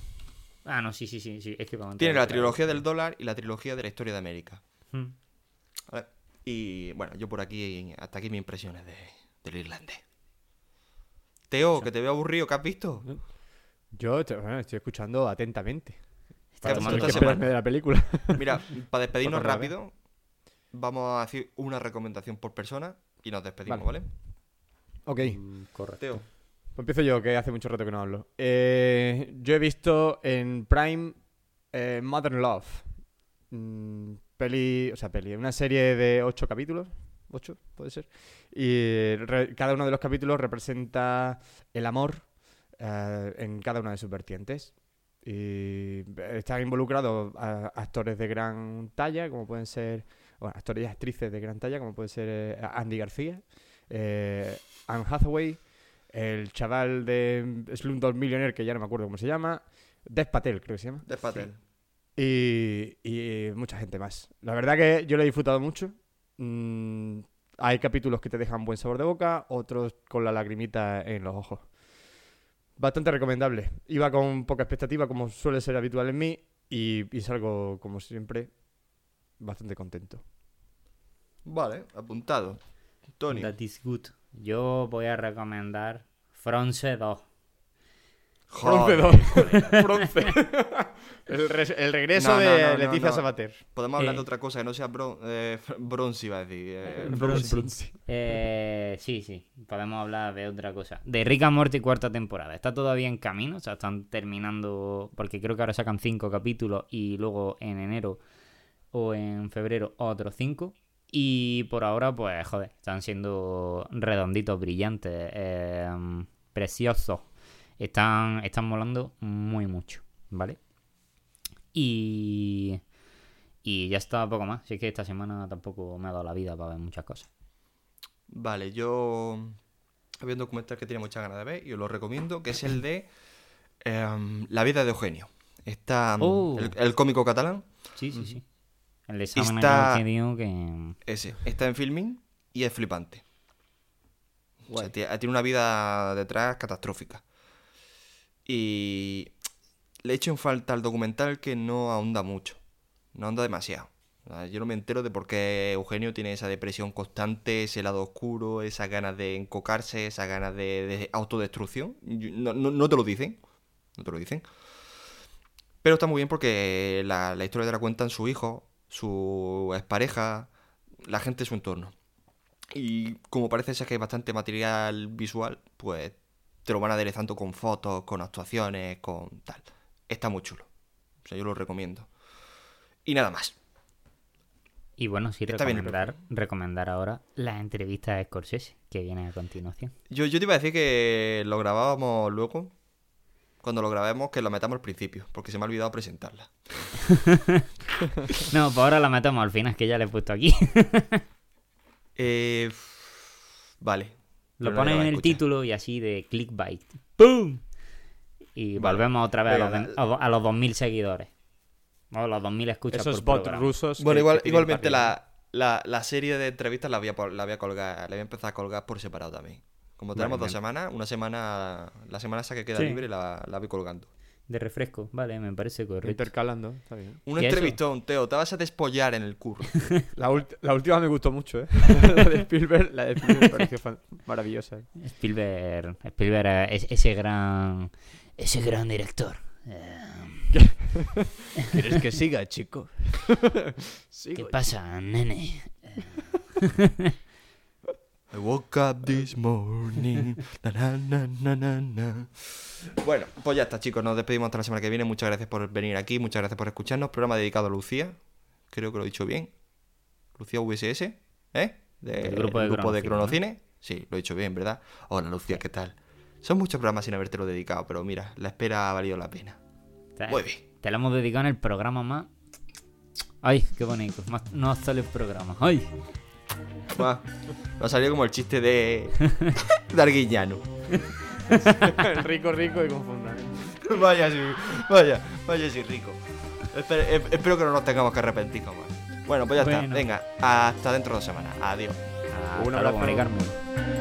[SPEAKER 3] Ah, no, sí, sí, sí, sí. Es que
[SPEAKER 2] Tiene la trilogía del dólar y la trilogía de la historia de América.
[SPEAKER 3] Hmm.
[SPEAKER 2] Y bueno, yo por aquí, hasta aquí mis impresiones de, del irlandés. Teo, que te veo aburrido, ¿qué has visto?
[SPEAKER 1] Yo te- bueno, estoy escuchando atentamente.
[SPEAKER 2] ¿Qué
[SPEAKER 1] Para esperarme de la película.
[SPEAKER 2] Mira, para despedirnos rápido, vamos a decir una recomendación por persona y nos despedimos,
[SPEAKER 1] Vale.
[SPEAKER 2] ¿vale?
[SPEAKER 1] ok,
[SPEAKER 3] Mm, Correcto.
[SPEAKER 2] Teo,
[SPEAKER 1] pues empiezo yo, que hace mucho rato que no hablo. Eh, yo he visto en Prime eh, Modern Love. Mm, peli, o sea, peli, una serie de ocho capítulos. ¿Ocho? Puede ser. Y re- cada uno de los capítulos representa el amor eh, en cada una de sus vertientes. Y están involucrados a- actores de gran talla, como pueden ser bueno, actores y actrices de gran talla, como puede ser eh, Andy García, eh, Anne Hathaway, el chaval de Slumdog Millionaire, que ya no me acuerdo cómo se llama, Dev Patel, creo que se llama.
[SPEAKER 2] De Patel.
[SPEAKER 1] Y, y mucha gente más. La verdad que yo lo he disfrutado mucho. Mm, hay capítulos que te dejan buen sabor de boca, otros con la lagrimita en los ojos. Bastante recomendable. Iba con poca expectativa, como suele ser habitual en mí, y, y salgo, como siempre, bastante contento.
[SPEAKER 2] Vale, apuntado. Tony.
[SPEAKER 3] That is good. Yo voy a recomendar Fronce 2.
[SPEAKER 1] Bronce
[SPEAKER 2] Joder.
[SPEAKER 1] 2. Bronce. el, re- el regreso
[SPEAKER 2] No, no,
[SPEAKER 1] de
[SPEAKER 2] no,
[SPEAKER 1] Leticia
[SPEAKER 2] no.
[SPEAKER 1] Sabater.
[SPEAKER 2] Podemos hablar
[SPEAKER 3] Eh.
[SPEAKER 2] de otra cosa que no sea bron eh, bronce, iba a decir. eh,
[SPEAKER 3] Bronce.
[SPEAKER 1] Bronce.
[SPEAKER 3] Eh, sí, sí, podemos hablar de otra cosa. De Rick and Morty cuarta temporada. Está todavía en camino, o sea, están terminando, porque creo que ahora sacan cinco capítulos y luego en enero o en febrero otros cinco. Y por ahora, pues, joder, están siendo redonditos, brillantes, eh, preciosos. Están, están molando muy mucho, ¿vale? Y... Y ya está, poco más. Así que esta semana tampoco me ha dado la vida para ver muchas cosas.
[SPEAKER 2] Vale, yo había un documental que tenía muchas ganas de ver y os lo recomiendo, que es el de em, La vida de Eugenio. Está mm,
[SPEAKER 3] Oh.
[SPEAKER 2] el, el cómico catalán,
[SPEAKER 3] Sí, sí, sí. El examen
[SPEAKER 2] Está-
[SPEAKER 3] que dio que...
[SPEAKER 2] ese, está en filming y es flipante. O sea, tie- tiene una vida detrás catastrófica. Y le echo en falta al documental que no ahonda mucho. No ahonda demasiado. Sea, Yo no me entero de por qué Eugenio tiene esa depresión constante, ese lado oscuro, esas ganas de encocarse, esas ganas de, de autodestrucción. No, no- no te lo dicen. No te lo dicen. Pero está muy bien porque la, la historia te la cuentan su hijo, su expareja, la gente de su entorno. Y como parece ser que hay bastante material visual, pues te lo van aderezando con fotos, con actuaciones, con tal. Está muy chulo. O sea, yo lo recomiendo. Y nada más.
[SPEAKER 3] Y bueno, sí,
[SPEAKER 2] Está bien
[SPEAKER 3] recomendar, recomendar ahora la entrevista de Scorsese, que viene a continuación.
[SPEAKER 2] Yo, yo te iba a decir que lo grabábamos luego. Cuando lo grabemos, que lo metamos al principio, porque se me ha olvidado presentarla.
[SPEAKER 3] No, pues ahora la metemos al final, que ya le he puesto aquí.
[SPEAKER 2] Eh, vale.
[SPEAKER 3] Lo pones en el título y así de clickbait. ¡Pum! Y
[SPEAKER 2] Vale.
[SPEAKER 3] volvemos otra vez a los, a los 2000 seguidores. O los 2000 escuchas
[SPEAKER 1] Esos
[SPEAKER 3] por
[SPEAKER 1] bots
[SPEAKER 3] programa.
[SPEAKER 1] rusos.
[SPEAKER 2] Bueno,
[SPEAKER 1] que-
[SPEAKER 2] igual,
[SPEAKER 1] que
[SPEAKER 2] igualmente la, la, la serie de entrevistas la voy, a, la voy a colgar, la voy a empezar a colgar por separado también. Como tenemos
[SPEAKER 1] Vale,
[SPEAKER 2] dos
[SPEAKER 1] bien.
[SPEAKER 2] semanas, una semana, la semana esa que queda
[SPEAKER 3] Sí.
[SPEAKER 2] libre la, la voy colgando.
[SPEAKER 3] De refresco, vale, me parece correcto.
[SPEAKER 1] Intercalando, está bien.
[SPEAKER 2] Un entrevistón, Teo, te vas a despollar en el curro.
[SPEAKER 1] La, la última me gustó mucho, ¿eh? la de Spielberg, la de Spielberg me pareció maravillosa.
[SPEAKER 3] Spielberg, Spielberg es ese gran, ese gran director. Eh,
[SPEAKER 4] ¿Quieres que siga, chico?
[SPEAKER 3] ¿Qué pasa, nene?
[SPEAKER 2] I woke up this morning. na, na, na, na, na, na. Bueno, pues ya está, chicos. Nos despedimos hasta la semana que viene. Muchas gracias por venir aquí. Muchas gracias por escucharnos. Programa dedicado a Lucía. Creo que lo he dicho bien. Lucía VSS. ¿Eh?
[SPEAKER 3] Del grupo de Cronocine,
[SPEAKER 2] Cronocine. Sí, lo he dicho bien, ¿verdad? Hola, Lucía, ¿qué tal? Son muchos programas sin habértelo dedicado, pero mira, la espera ha valido la pena. Muy bien.
[SPEAKER 3] Te lo hemos dedicado en el programa más. Ay, qué bonito. Más no sale el programa. Ay.
[SPEAKER 2] Me ha salido como el chiste de. de Arguiñano.
[SPEAKER 1] rico, rico y confundado.
[SPEAKER 2] Vaya, sí, vaya, vaya, sí, rico. Espero, eh, espero que no nos tengamos que arrepentir como él. Bueno, pues ya está. Venga, hasta dentro de dos semanas. Adiós.
[SPEAKER 3] Hasta
[SPEAKER 1] Un abrazo.
[SPEAKER 3] Carmen.